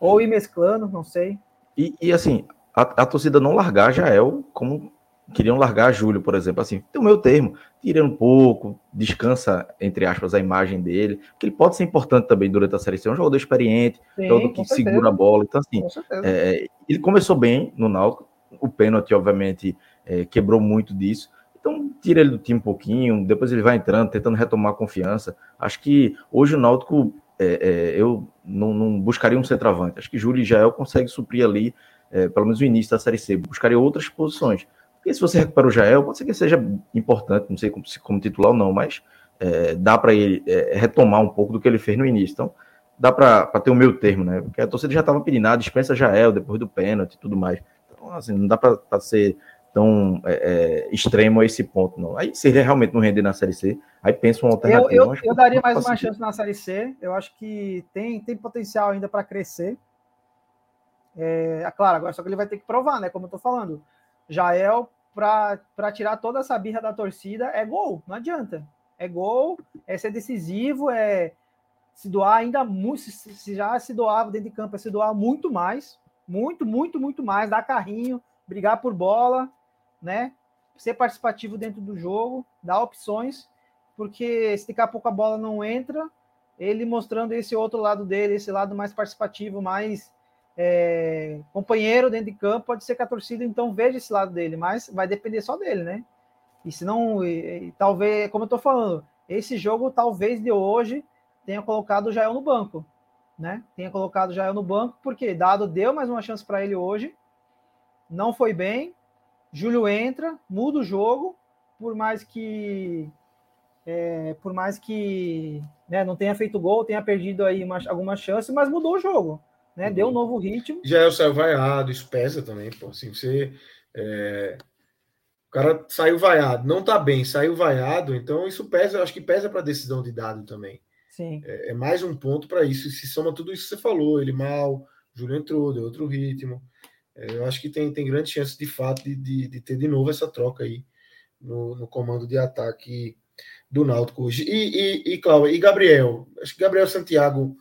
Ou ir mesclando, não sei. E, e assim, a, a torcida não largar Jael como queriam largar Júlio, por exemplo, assim, tem o meu termo, tira um pouco, descansa, entre aspas, a imagem dele, que ele pode ser importante também durante a série C, é um jogador experiente, Sim, jogador que certeza. segura a bola, então assim, é, ele começou bem no Náutico, o pênalti, obviamente, é, quebrou muito disso, então tira ele do time um pouquinho, depois ele vai entrando, tentando retomar a confiança, acho que hoje o Náutico, é, é eu não, não, buscaria um centroavante, acho que Júlio e Jael consegue suprir ali, é, pelo menos o início da série C, buscaria outras posições, porque se você recupera o Jael, pode ser que seja importante, não sei como, como titular ou não, mas é, dá para ele é, retomar um pouco do que ele fez no início. Então, dá para ter o meu termo, né? Porque a torcida já estava pedindo, ah, dispensa Jael depois do pênalti e tudo mais. Então, assim, não dá para ser tão é, é, extremo a esse ponto, não. Aí, se ele realmente não render na Série C, aí pensa uma alternativa. Eu, eu, eu daria mais uma chance na Série C. Eu acho que tem, tem potencial ainda para crescer. É, claro, agora só que ele vai ter que provar, né? Como eu tô falando. Jael, para tirar toda essa birra da torcida, é gol, não adianta. É gol, é ser decisivo, é se doar ainda muito, se já se doava dentro de campo, é se doar muito mais, muito, muito, muito mais, dar carrinho, brigar por bola, né? Ser participativo dentro do jogo, dar opções, porque se daqui a pouco a bola não entra, ele mostrando esse outro lado dele, esse lado mais participativo, mais é, companheiro dentro de campo, pode ser que a torcida então veja esse lado dele, mas vai depender só dele, né? E se não, e, talvez, como eu tô falando, esse jogo talvez de hoje tenha colocado o Jael no banco, né? Tenha colocado o Jael no banco, porque Dado deu mais uma chance para ele hoje, não foi bem, Júlio entra, muda o jogo, por mais que é, por mais que né, não tenha feito gol, tenha perdido aí uma, alguma chance, mas mudou o jogo, né? Deu um novo ritmo. Já é o saiu vaiado, isso pesa também, pô. Assim, você. É... O cara saiu vaiado, não tá bem, saiu vaiado, então isso pesa, acho que pesa para a decisão de dado também. Sim. É, é mais um ponto para isso. Se soma tudo isso que você falou, ele mal, Júlio entrou, deu outro ritmo. É, eu acho que tem, tem grande chance de fato de, de, de ter de novo essa troca aí no, no comando de ataque do Náutico hoje. E, e, e Cláudio, e Gabriel? Acho que Gabriel Santiago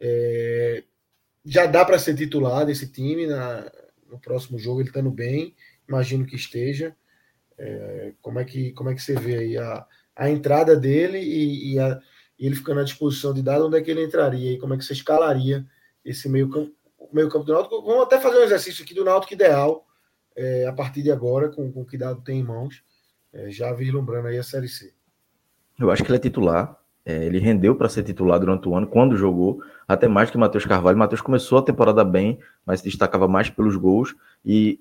é, já dá para ser titular desse time na, no próximo jogo, ele estando bem, imagino que esteja. É, como, é que, como é que você vê aí a, a entrada dele e, e, a, e ele ficando à disposição de dado, onde é que ele entraria e como é que você escalaria esse meio campo, meio campo do Náutico? Vamos até fazer um exercício aqui do Náutico ideal é, a partir de agora, com, com o que dado tem em mãos, é, já vislumbrando aí a Série C. Eu acho que ele é titular. É, ele rendeu para ser titular durante o ano, quando jogou, até mais que Matheus Carvalho. Matheus começou a temporada bem, mas se destacava mais pelos gols. E,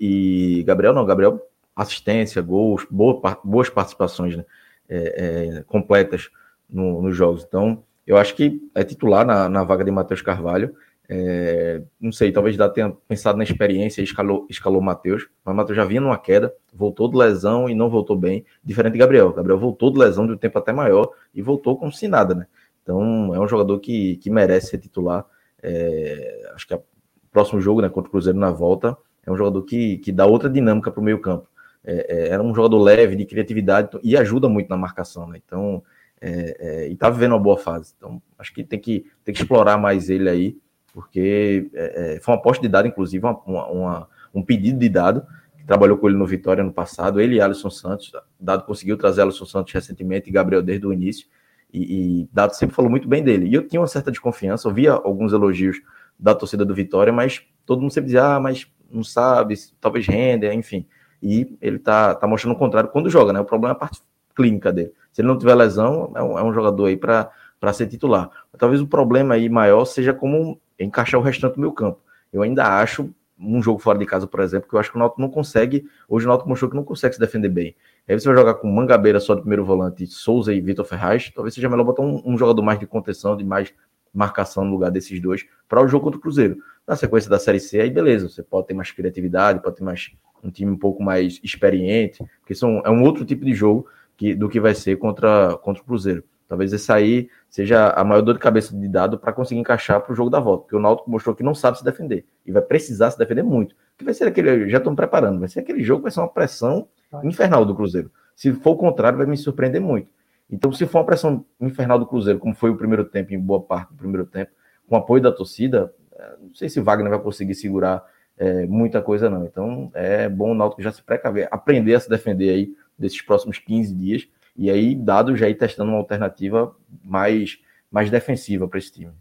e Gabriel não, Gabriel, assistência, gols, boa, boas participações né? é, é, completas no, nos jogos. Então, eu acho que é titular na, na vaga de Matheus Carvalho. É, não sei, talvez já tenha pensado na experiência e escalou, escalou o Matheus, mas o Matheus já vinha numa queda, voltou de lesão e não voltou bem, diferente de Gabriel. Gabriel voltou de lesão de um tempo até maior e voltou como se nada, né? Então é um jogador que, que merece ser titular. É, acho que o próximo jogo, né, contra o Cruzeiro na volta, é um jogador que, que dá outra dinâmica para o meio campo. É, é, era um jogador leve, de criatividade e ajuda muito na marcação, né? Então, é, é, e tá vivendo uma boa fase. Então, acho que tem que, tem que explorar mais ele aí porque é, é, foi uma aposta de dado, inclusive, uma, uma, um pedido de dado, que trabalhou com ele no Vitória no passado, ele e Alisson Santos, Dado conseguiu trazer Alisson Santos recentemente e Gabriel desde o início, e, e Dado sempre falou muito bem dele, e eu tinha uma certa desconfiança, ouvia alguns elogios da torcida do Vitória, mas todo mundo sempre dizia, ah, mas não sabe, talvez renda, enfim, e ele tá, tá mostrando o contrário quando joga, né, o problema é a parte clínica dele, se ele não tiver lesão, é um, é um jogador aí para ser titular. Talvez o problema aí maior seja como encaixar o restante do meu campo. Eu ainda acho um jogo fora de casa, por exemplo, que eu acho que o Náutico não consegue, hoje o Náutico mostrou que não consegue se defender bem. Aí você vai jogar com Mangabeira só de primeiro volante, Souza e Vitor Ferraz, talvez seja melhor botar um, um, jogador mais de contenção, de mais marcação no lugar desses dois, para o jogo contra o Cruzeiro. Na sequência da Série C, aí beleza, você pode ter mais criatividade, pode ter mais um time um pouco mais experiente, porque são, é um outro tipo de jogo que, do que vai ser contra, contra o Cruzeiro. Talvez esse aí seja a maior dor de cabeça de dado para conseguir encaixar para o jogo da volta, porque o Náutico mostrou que não sabe se defender e vai precisar se defender muito. Que vai ser aquele, já estão preparando, vai ser aquele jogo, vai ser uma pressão infernal do Cruzeiro. Se for o contrário, vai me surpreender muito. Então, se for uma pressão infernal do Cruzeiro, como foi o primeiro tempo, em boa parte do primeiro tempo, com apoio da torcida, eh, não sei se Wagner vai conseguir segurar é, muita coisa, não. Então, é bom o Náutico já se precaver, aprender a se defender aí desses próximos 15 dias e aí, dado já ir testando uma alternativa mais, mais defensiva para esse time.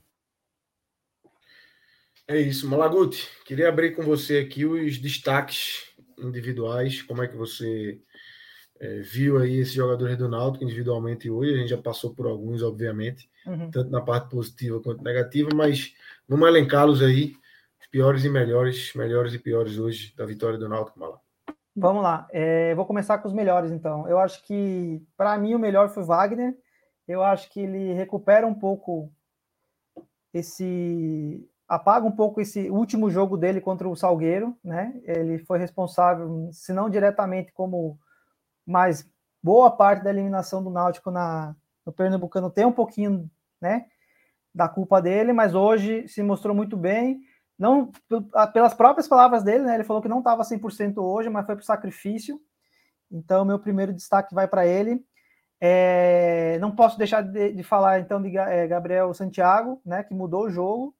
É isso, Malaguti. Queria abrir com você aqui os destaques individuais. Como é que você é, viu aí esses jogadores do Náutico individualmente hoje? A gente já passou por alguns, obviamente, uhum. tanto na parte positiva quanto negativa, mas vamos elencá-los aí, os piores e melhores, melhores e piores hoje da vitória do Náutico, Malaguti. Vamos lá. É, vou começar com os melhores, então. Eu acho que, para mim, o melhor foi Wagner. Eu acho que ele recupera um pouco esse. apaga um pouco esse último jogo dele contra o Salgueiro, né? Ele foi responsável, se não diretamente, como mais boa parte da eliminação do Náutico na, no Pernambucano tem um pouquinho, né? Da culpa dele, mas hoje se mostrou muito bem não pelas próprias palavras dele, né? Ele falou que não estava 100% hoje, mas foi o sacrifício. Então, meu primeiro destaque vai para ele. É, não posso deixar de, de falar então de é, Gabriel Santiago, né? Que mudou o jogo.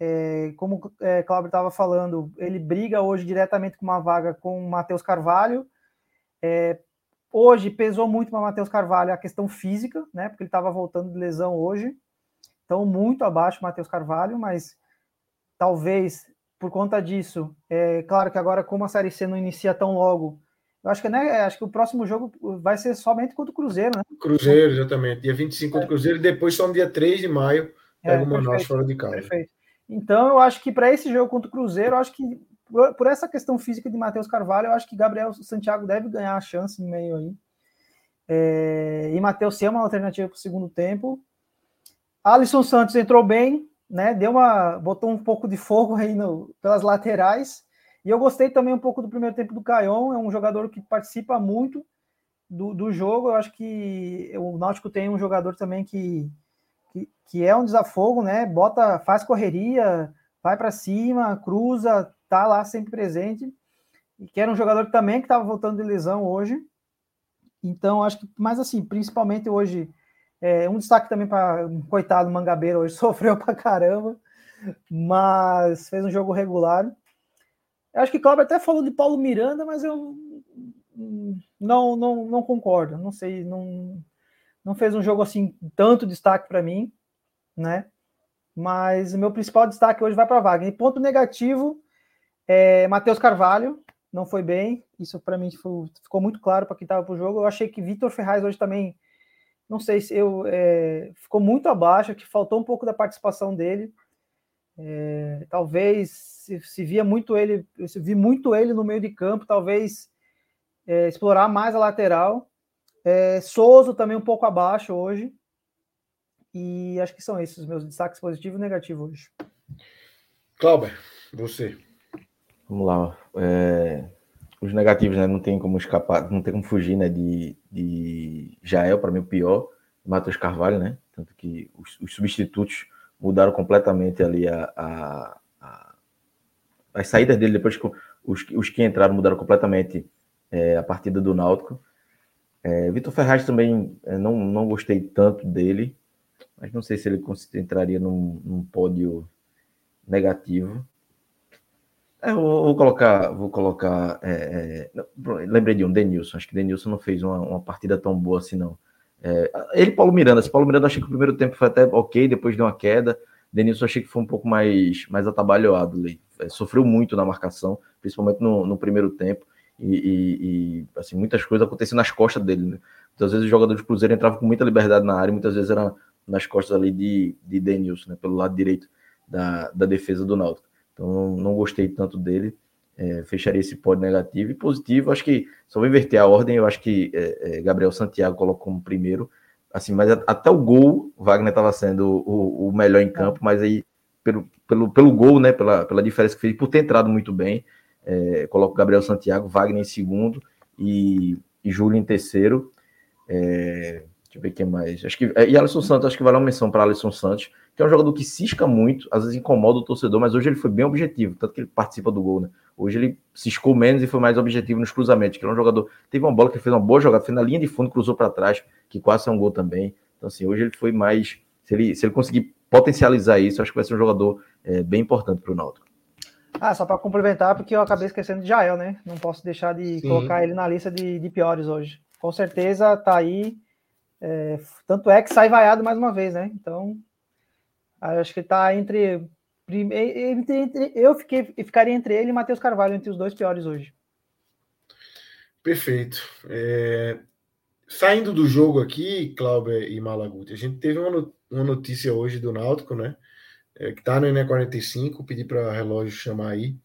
É, como é, Cláudio estava falando, ele briga hoje diretamente com uma vaga com o Matheus Carvalho. É, hoje pesou muito para Matheus Carvalho a questão física, né? Porque ele estava voltando de lesão hoje. Então, muito abaixo Matheus Carvalho, mas talvez por conta disso. É claro que agora, como a Série C não inicia tão logo, eu acho que, né, acho que o próximo jogo vai ser somente contra o Cruzeiro, né? Cruzeiro, exatamente. Dia 25 contra o Cruzeiro, e depois só no dia 3 de maio, pega é, o Manaus fora de casa. Perfeito. Então, eu acho que para esse jogo contra o Cruzeiro, eu acho que por, por essa questão física de Matheus Carvalho, eu acho que Gabriel Santiago deve ganhar a chance no meio aí. É, e Matheus é uma alternativa para o segundo tempo. Alisson Santos entrou bem, né? Deu uma, botou um pouco de fogo aí no, pelas laterais. E eu gostei também um pouco do primeiro tempo do Caion. É um jogador que participa muito do, do jogo. Eu acho que o Náutico tem um jogador também que, que, que é um desafogo, né? Bota, faz correria, vai para cima, cruza, tá lá sempre presente. E que era um jogador também que estava voltando de lesão hoje. Então, acho que, mas assim, principalmente hoje, é, um destaque também para um coitado Mangabeira hoje, sofreu pra caramba, mas fez um jogo regular. Eu acho que Cláudio até falou de Paulo Miranda, mas eu não, não, não concordo. Não sei, não, não fez um jogo assim tanto destaque para mim, né? Mas o meu principal destaque hoje vai para Wagner. Ponto negativo é Matheus Carvalho, não foi bem. Isso para mim ficou muito claro para quem estava para o jogo. Eu achei que Vitor Ferraz hoje também não sei se eu é, ficou muito abaixo, que faltou um pouco da participação dele. É, talvez se, se, via muito ele, se vi muito ele no meio de campo, talvez é, explorar mais a lateral. É, Souza também um pouco abaixo hoje. E acho que são esses os meus destaques positivos e negativos hoje. Cláudio, você. Vamos lá. É, os negativos, né? Não tem como escapar, não tem como fugir, né? De, de Jael, para mim, o pior, Matheus Carvalho, né? Tanto que os, os, substitutos mudaram completamente ali a, a, a, as saídas dele, depois que os, os que entraram mudaram completamente é, a partida do Náutico. É, Vitor Ferraz também é, não, não gostei tanto dele, mas não sei se ele entraria num, num pódio negativo. É, eu vou colocar, vou colocar. É, é, lembrei de um, Denilson. Acho que Denilson não fez uma, uma partida tão boa assim, não. É, ele Paulo Miranda. Se Paulo Miranda achei que o primeiro tempo foi até ok, depois deu uma queda. Denilson achei que foi um pouco mais, mais atabalhoado. Ele, é, sofreu muito na marcação, principalmente no, no primeiro tempo. E, e, e, assim, muitas coisas aconteciam nas costas dele. Né? Muitas vezes o jogador de Cruzeiro entrava com muita liberdade na área, muitas vezes era nas costas ali de, de Denilson, né? pelo lado direito da, da defesa do Náutico. Então não, gostei tanto dele. É, fecharia esse pódio negativo e positivo. Acho que só vou inverter a ordem. Eu acho que é, é, Gabriel Santiago colocou como primeiro. Assim, mas até o gol, Wagner estava sendo o, o, melhor em campo, mas aí pelo, pelo, pelo gol, né, pela, pela diferença que fez, por ter entrado muito bem, é, coloco Gabriel Santiago, Wagner em segundo e, e Júlio em terceiro. É, deixa eu ver quem mais. Acho que, é, e Alisson Santos, acho que vale uma menção para Alisson Santos que é um jogador que cisca muito, às vezes incomoda o torcedor, mas hoje ele foi bem objetivo, tanto que ele participa do gol, né? Hoje ele ciscou menos e foi mais objetivo nos cruzamentos, que é um jogador, teve uma bola que fez uma boa jogada, foi na linha de fundo, cruzou para trás, que quase é um gol também. Então, assim, hoje ele foi mais, se ele, se ele conseguir potencializar isso, acho que vai ser um jogador é, bem importante para o Náutico. Ah, só para complementar, porque eu acabei esquecendo de Jael, né? Não posso deixar de Sim. colocar ele na lista de, de, piores hoje. Com certeza tá aí. É, tanto é que sai vaiado mais uma vez, né? Então, Acho que está entre, entre, entre, Eu fiquei, ficaria entre ele e Matheus Carvalho, entre os dois piores hoje. Perfeito. É, saindo do jogo aqui, Cláudio e Malaguti, a gente teve uma, uma notícia hoje do Náutico, né? É, que está no ENE 45, pedi para relógio chamar aí,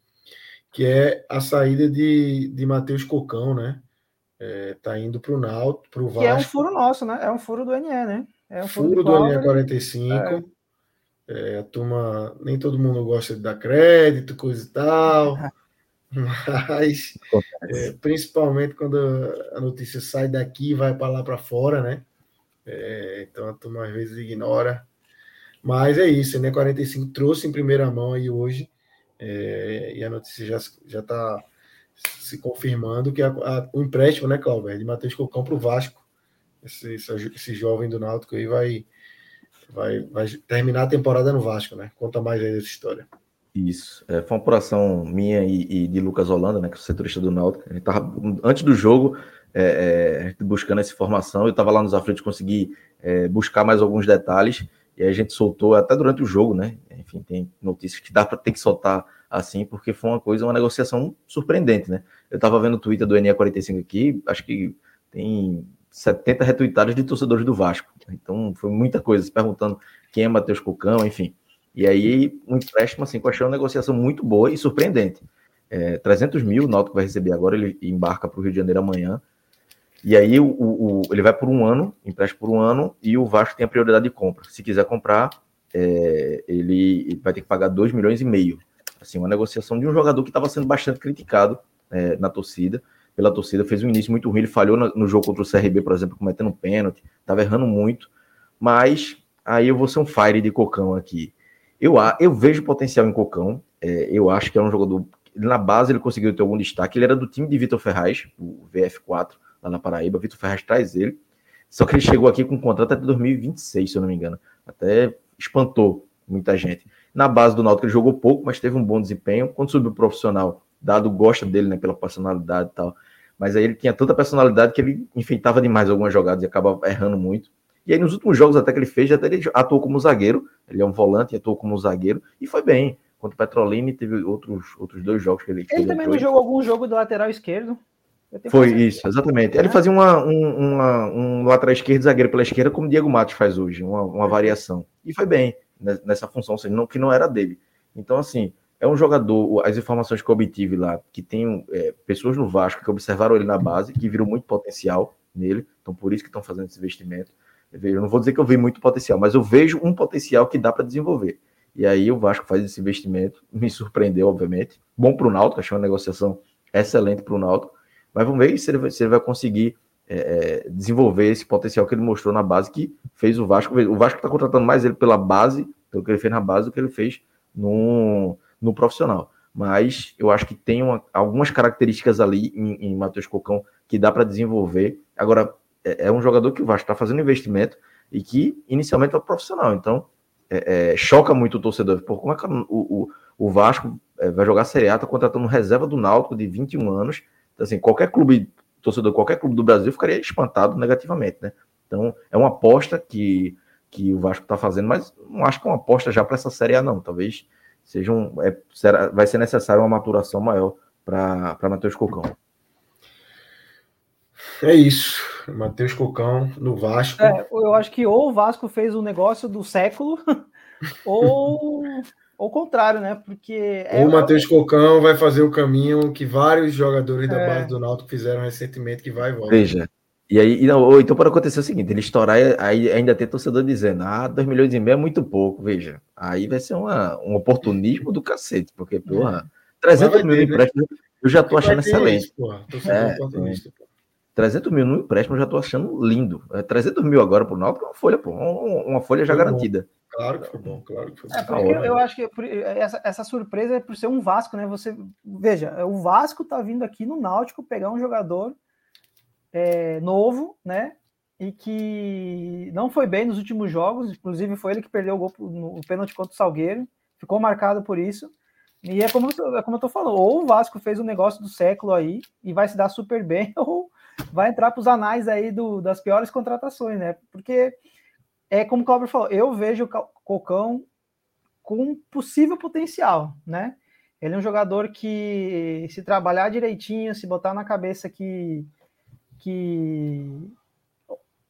que é a saída de, de Matheus Cocão, né? É, tá indo para o Náutico, para o Vasco. Que é um furo nosso, né? É um furo do NE, né? É um furo, furo do ENE 45. É. É, a turma, nem todo mundo gosta de dar crédito, coisa e tal, mas é, principalmente quando a notícia sai daqui e vai para lá para fora, né? É, então a turma às vezes ignora. Mas é isso, né? 45 trouxe em primeira mão aí hoje, é, e a notícia já já está se confirmando que a, a, o empréstimo, né, Cláudio, de Matheus Cocão para o Vasco, esse, esse, esse jovem do Náutico aí vai vai, vai terminar a temporada no Vasco, né? Conta mais aí dessa história. Isso. É, foi uma apuração minha e, e, de Lucas Holanda, né, que é o setorista do Náutico. A gente tava, antes do jogo, é, é, buscando essa informação. Eu estava lá nos aflitos, consegui é, buscar mais alguns detalhes. E a gente soltou até durante o jogo, né? Enfim, tem notícias que dá para ter que soltar assim, porque foi uma coisa, uma negociação surpreendente, né? Eu estava vendo o Twitter do NE45 aqui, acho que tem 70 retuitadas de torcedores do Vasco. Então foi muita coisa, se perguntando quem é Matheus Cocão, enfim. E aí, um empréstimo, assim, que eu achei uma negociação muito boa e surpreendente. É, 300 mil o Náutico vai receber agora, ele embarca para o Rio de Janeiro amanhã. E aí o, o, ele vai por um ano, empréstimo por um ano, e o Vasco tem a prioridade de compra. Se quiser comprar, é, ele vai ter que pagar 2 milhões e meio. Assim, uma negociação de um jogador que estava sendo bastante criticado é, na torcida, pela torcida, fez um início muito ruim, ele falhou no, jogo contra o CRB, por exemplo, cometendo um pênalti, estava errando muito, mas aí eu vou ser um fire de Cocão aqui. Eu, eu vejo potencial em Cocão, é, eu acho que é um jogador, na base ele conseguiu ter algum destaque, ele era do time de Vitor Ferraz, o VF4, lá na Paraíba. Vitor Ferraz traz ele. Só que ele chegou aqui com um contrato até 2026, se eu não me engano. Até espantou muita gente. Na base do Náutico ele jogou pouco, mas teve um bom desempenho. Quando subiu o profissional, Dado gosta dele, né, pela personalidade e tal. Mas aí ele tinha tanta personalidade que ele enfeitava demais algumas jogadas e acaba errando muito. E aí nos últimos jogos até que ele fez, até ele atuou como zagueiro. Ele é um volante, atuou como zagueiro e foi bem. Contra o Petrolina teve outros, outros dois jogos que ele Ele, ele também não jogou algum jogo do lateral esquerdo. Foi isso, exatamente. Ele é. fazia uma, um, uma, um lateral esquerdo, zagueiro pela esquerda, como o Diego Matos faz hoje, uma, uma variação. E foi bem nessa função, assim, não, que não era dele. Então, assim, é um jogador, as informações que eu obtive lá, que tem é, pessoas no Vasco que observaram ele na base, que viram muito potencial nele, então por isso que estão fazendo esse investimento. Eu não vou dizer que eu vi muito potencial, mas eu vejo um potencial que dá para desenvolver. E aí o Vasco faz esse investimento, me surpreendeu, obviamente. Bom para o Náutico, achei uma negociação excelente para o Náutico mas vamos ver se ele vai, se ele vai conseguir é, é, desenvolver esse potencial que ele mostrou na base, que fez o Vasco. O Vasco está contratando mais ele pela base, pelo que ele fez na base, do que ele fez no, no profissional. Mas eu acho que tem uma, algumas características ali em, em Matheus Cocão que dá para desenvolver. Agora, é, é, um jogador que o Vasco está fazendo investimento e que inicialmente é profissional. Então, é, é, choca muito o torcedor. Por como é que o, o, o Vasco é, vai jogar Série A, está contratando reserva do Náutico de 21 anos então, assim, qualquer clube, torcedor, qualquer clube do Brasil ficaria espantado negativamente, né? Então, é uma aposta que, que o Vasco está fazendo, mas não acho que é uma aposta já para essa Série A, não. Talvez seja um, é, será, vai ser necessário uma maturação maior para Matheus Cocão. É isso. Matheus Cocão no Vasco. É, eu acho que ou o Vasco fez o negócio do século, ou ou contrário, né? Porque. É o Matheus Cocão vai fazer o caminho que vários jogadores da é. base do Náutico fizeram recentemente, que vai e volta. Veja. E aí, não, ou então pode acontecer o seguinte: ele estourar, aí ainda tem torcedor dizendo, ah, 2 milhões e meio é muito pouco, veja. Aí vai ser uma, um oportunismo do cacete, porque, porra, é. 300 mil no empréstimo, eu já tô achando excelente. Isso, porra. É, 300 mil no empréstimo eu já tô achando lindo. 300 mil agora pro Náutico é uma folha, pô, uma folha já garantida. Bom. Claro que foi bom, claro que foi bom. É, porque eu acho que essa, essa surpresa é por ser um Vasco, né? Você veja, o Vasco tá vindo aqui no Náutico pegar um jogador é, novo, né? E que não foi bem nos últimos jogos, inclusive foi ele que perdeu o gol no pênalti contra o Salgueiro, ficou marcado por isso. E é como, é como eu tô falando, ou o Vasco fez o negócio do século aí e vai se dar super bem, ou vai entrar para os anais aí do, das piores contratações, né? Porque é como o Cláudio falou, eu vejo o Cocão com possível potencial, né? Ele é um jogador que, se trabalhar direitinho, se botar na cabeça que, que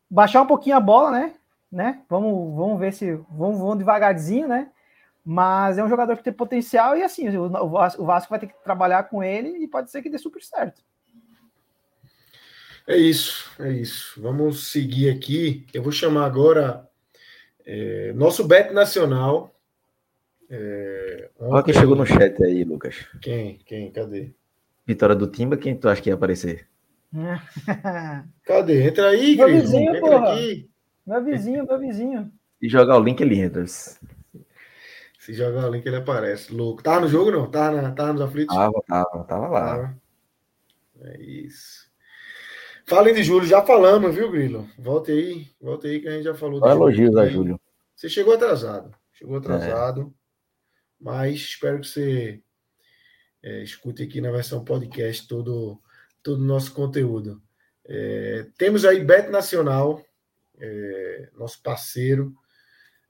baixar um pouquinho a bola, né? né? Vamos, vamos ver se vamos, vamos devagarzinho, né? Mas é um jogador que tem potencial e assim, o Vasco vai ter que trabalhar com ele e pode ser que dê super certo. É isso, é isso. Vamos seguir aqui. Eu vou chamar agora é, nosso bet nacional. É, Olha quem chegou no chat aí, Lucas. Quem? Quem? Cadê? Vitória do Timba, quem tu acha que ia aparecer? Cadê? Entra aí, meu vizinho, Entra porra. Aqui. Meu vizinho, meu vizinho. Se jogar o link, ele entra. Se jogar o link, ele aparece. Louco. Tava no jogo, não? Tava, na, tava nos aflitos? Tava, tava, tava lá. É isso. Falem de Júlio, já falamos, viu, Grilo? Volte aí, volte aí que a gente já falou. Só elogios a Júlio. Você chegou atrasado, chegou atrasado, é. mas espero que você é, escute aqui na versão podcast todo todo o nosso conteúdo. É, temos aí Bet Nacional, é, nosso parceiro.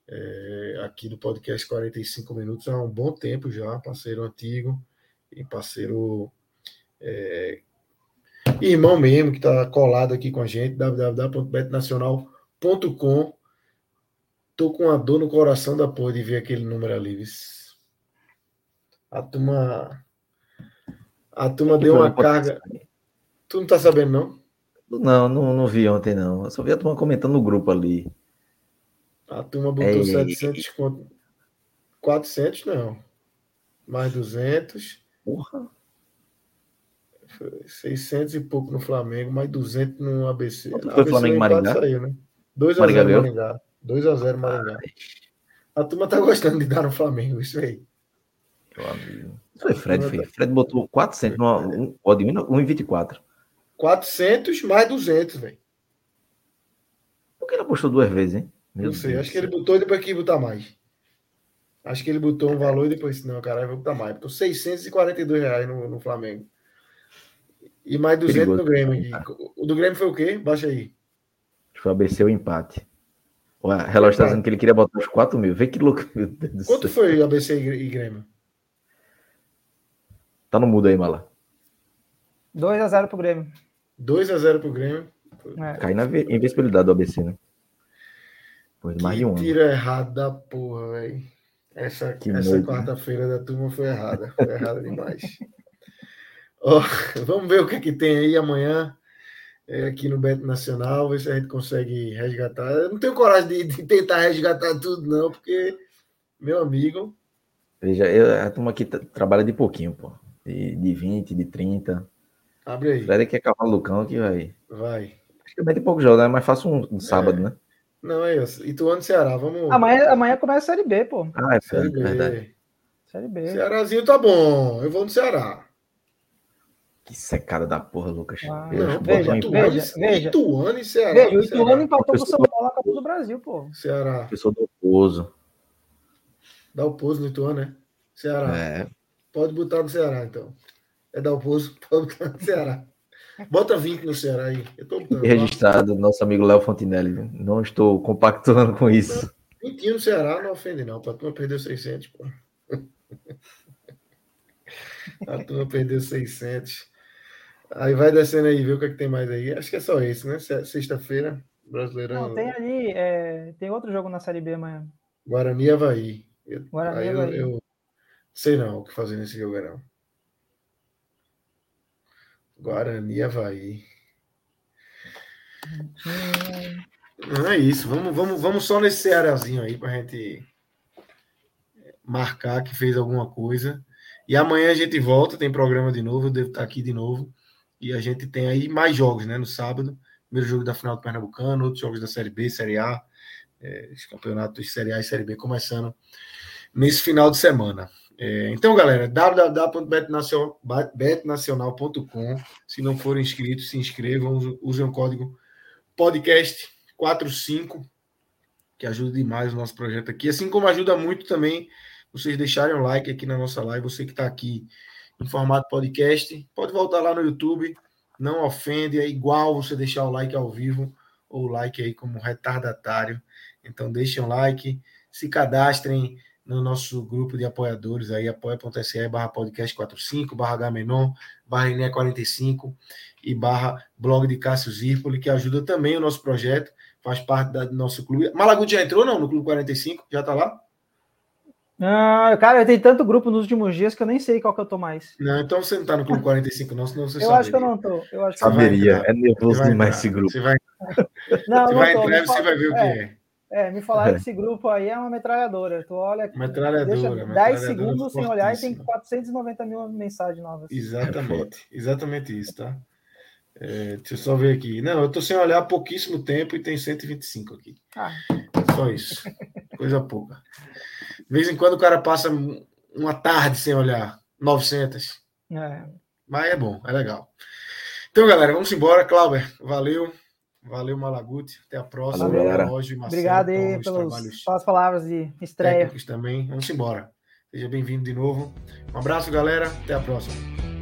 é, aqui do podcast 45 Minutos há um bom tempo já, parceiro antigo e parceiro é, irmão mesmo, que está colado aqui com a gente, www.betnacional.com. Tô com uma dor no coração da porra de ver aquele número ali. A turma. A turma deu uma carga. Tu não tá sabendo, não? Não, não, não vi ontem, não. Eu só vi a turma comentando no grupo ali. A turma botou Ei. 700 conto. 400, não. Mais 200. Porra. 600 e pouco no Flamengo, mais 200 no ABC. Quanto foi ABC Flamengo Maringá? Saiu, né? 2 a 0 Maringá. 2 a 0 Maringá. A turma tá gostando de dar no Flamengo, isso aí. Meu amigo. Isso foi Fred, foi. Fred botou 400 no um, odd 1,24. 400 mais 200, velho. Por que ele apostou duas vezes, hein? Meu não sei, Deus acho que ele botou e depois quis botar mais. Acho que ele botou um valor e depois, não, caralho, vou botar mais. Botou 642 reais no, no Flamengo. E mais 200 Perigoso. no Grêmio. O do Grêmio foi o quê? Baixa aí. Foi ABC o empate. O relógio está dizendo que ele queria botar os 4 mil. Vê que louco. Quanto foi ABC e Grêmio? Tá no mudo aí, Mala. 2x0 pro Grêmio. 2x0 pro Grêmio. É. Cai na invencibilidade do ABC, né? Depois de mais de um ano. Tira errado da porra, velho. Essa, essa né? quarta-feira da turma foi errada. Foi errada demais. oh, vamos ver o que, é que tem aí amanhã é, aqui no Beto Nacional, ver se a gente consegue resgatar. Eu não tenho coragem de, de tentar resgatar tudo, não, porque, meu amigo. Veja, eu, a turma aqui trabalha de pouquinho, pô de, de 20, de 30. Abre aí. Espera que é cavalo Lucão que vai. Vai. Acho que é bem de pouco jogo, né? Mas faço um, um sábado, é. né? Não, é isso. Ituano e Ceará, vamos. Amanhã, amanhã começa a Série B, pô. Ah, é série B. verdade. Série B. Cearazinho tá bom. Eu vou no Ceará. Que secada da porra, Lucas. Ah, não, veja, Ituano, veja, veja. Ituano e Ceará. Veja, o Ituano empatou com o São Paulo na Copa do Brasil, pô. Ceará. Pessoa do Pouso. Dá o Pouso no Ituano, né? Ceará. É. Pode botar no Ceará, então. É dar o pouso, pode botar no Ceará. Bota 20 no Ceará aí. Eu tô botando, Registrado, nosso amigo Léo Fontinelli. Não estou compactuando com isso. 20 no Ceará não ofende, não. A turma perdeu 600, pô. A turma perdeu 600. Aí vai descendo aí, ver o que, é que tem mais aí. Acho que é só esse, né? Sexta-feira, Brasileirão. Não, tem ali, é... tem outro jogo na Série B amanhã. Guarani e Havaí. Guarani aí Havaí. Eu, eu, sei não o que fazer nesse jogo, não. Guarani Havaí. Não é isso. Vamos, vamos, vamos só nesse Cearazinho aí para a gente marcar que fez alguma coisa. E amanhã a gente volta, tem programa de novo, eu devo estar aqui de novo. E a gente tem aí mais jogos, né? No sábado, primeiro jogo da final do Pernambucano, outros jogos da Série B, Série A, é, os campeonatos Série A e Série B começando nesse final de semana. É, então, galera, www.betnacional.com. Se não forem inscritos, se inscrevam, usem o código podcast45, que ajuda demais o nosso projeto aqui. Assim como ajuda muito também vocês deixarem um like aqui na nossa live. Você que está aqui em formato podcast, pode voltar lá no YouTube. Não ofende, é igual você deixar o like ao vivo ou o like aí como retardatário. Então, deixem um like, se cadastrem no nosso grupo de apoiadores aí, apoia.se barra podcast 45, barra Gamenon, barra Iné 45 e barra blog de Cássio Zirpoli, que ajuda também o nosso projeto, faz parte do nosso clube. Malaguti já entrou, não, no Clube 45? Já tá lá? Ah, cara, tem tanto grupo nos últimos dias que eu nem sei qual que eu tô mais. Não, então você não tá no Clube 45, não, senão você Eu saberia. acho que eu não tô. Eu acho que saberia, é nervoso demais esse grupo. Você vai, não, você não vai tô, entrar e você vai ver o que é. É. É, me falaram que esse grupo aí é uma metralhadora. Tu olha, metralhadora, deixa 10 metralhadora segundos sem olhar e tem 490 mil mensagens novas. Exatamente, exatamente isso, tá? É, deixa eu só ver aqui. Não, eu tô sem olhar há pouquíssimo tempo e tem 125 aqui. Ah. Só isso. Coisa pouca. De vez em quando o cara passa uma tarde sem olhar. 900. É. Mas é bom, é legal. Então, galera, vamos embora. Cláudio, valeu. Valeu, Malaguti. Até a próxima. Valeu, galera. Marcelo, Obrigado aí pelos, pelas palavras de estreia. também. Vamos embora. Seja bem-vindo de novo. Um abraço, galera. Até a próxima.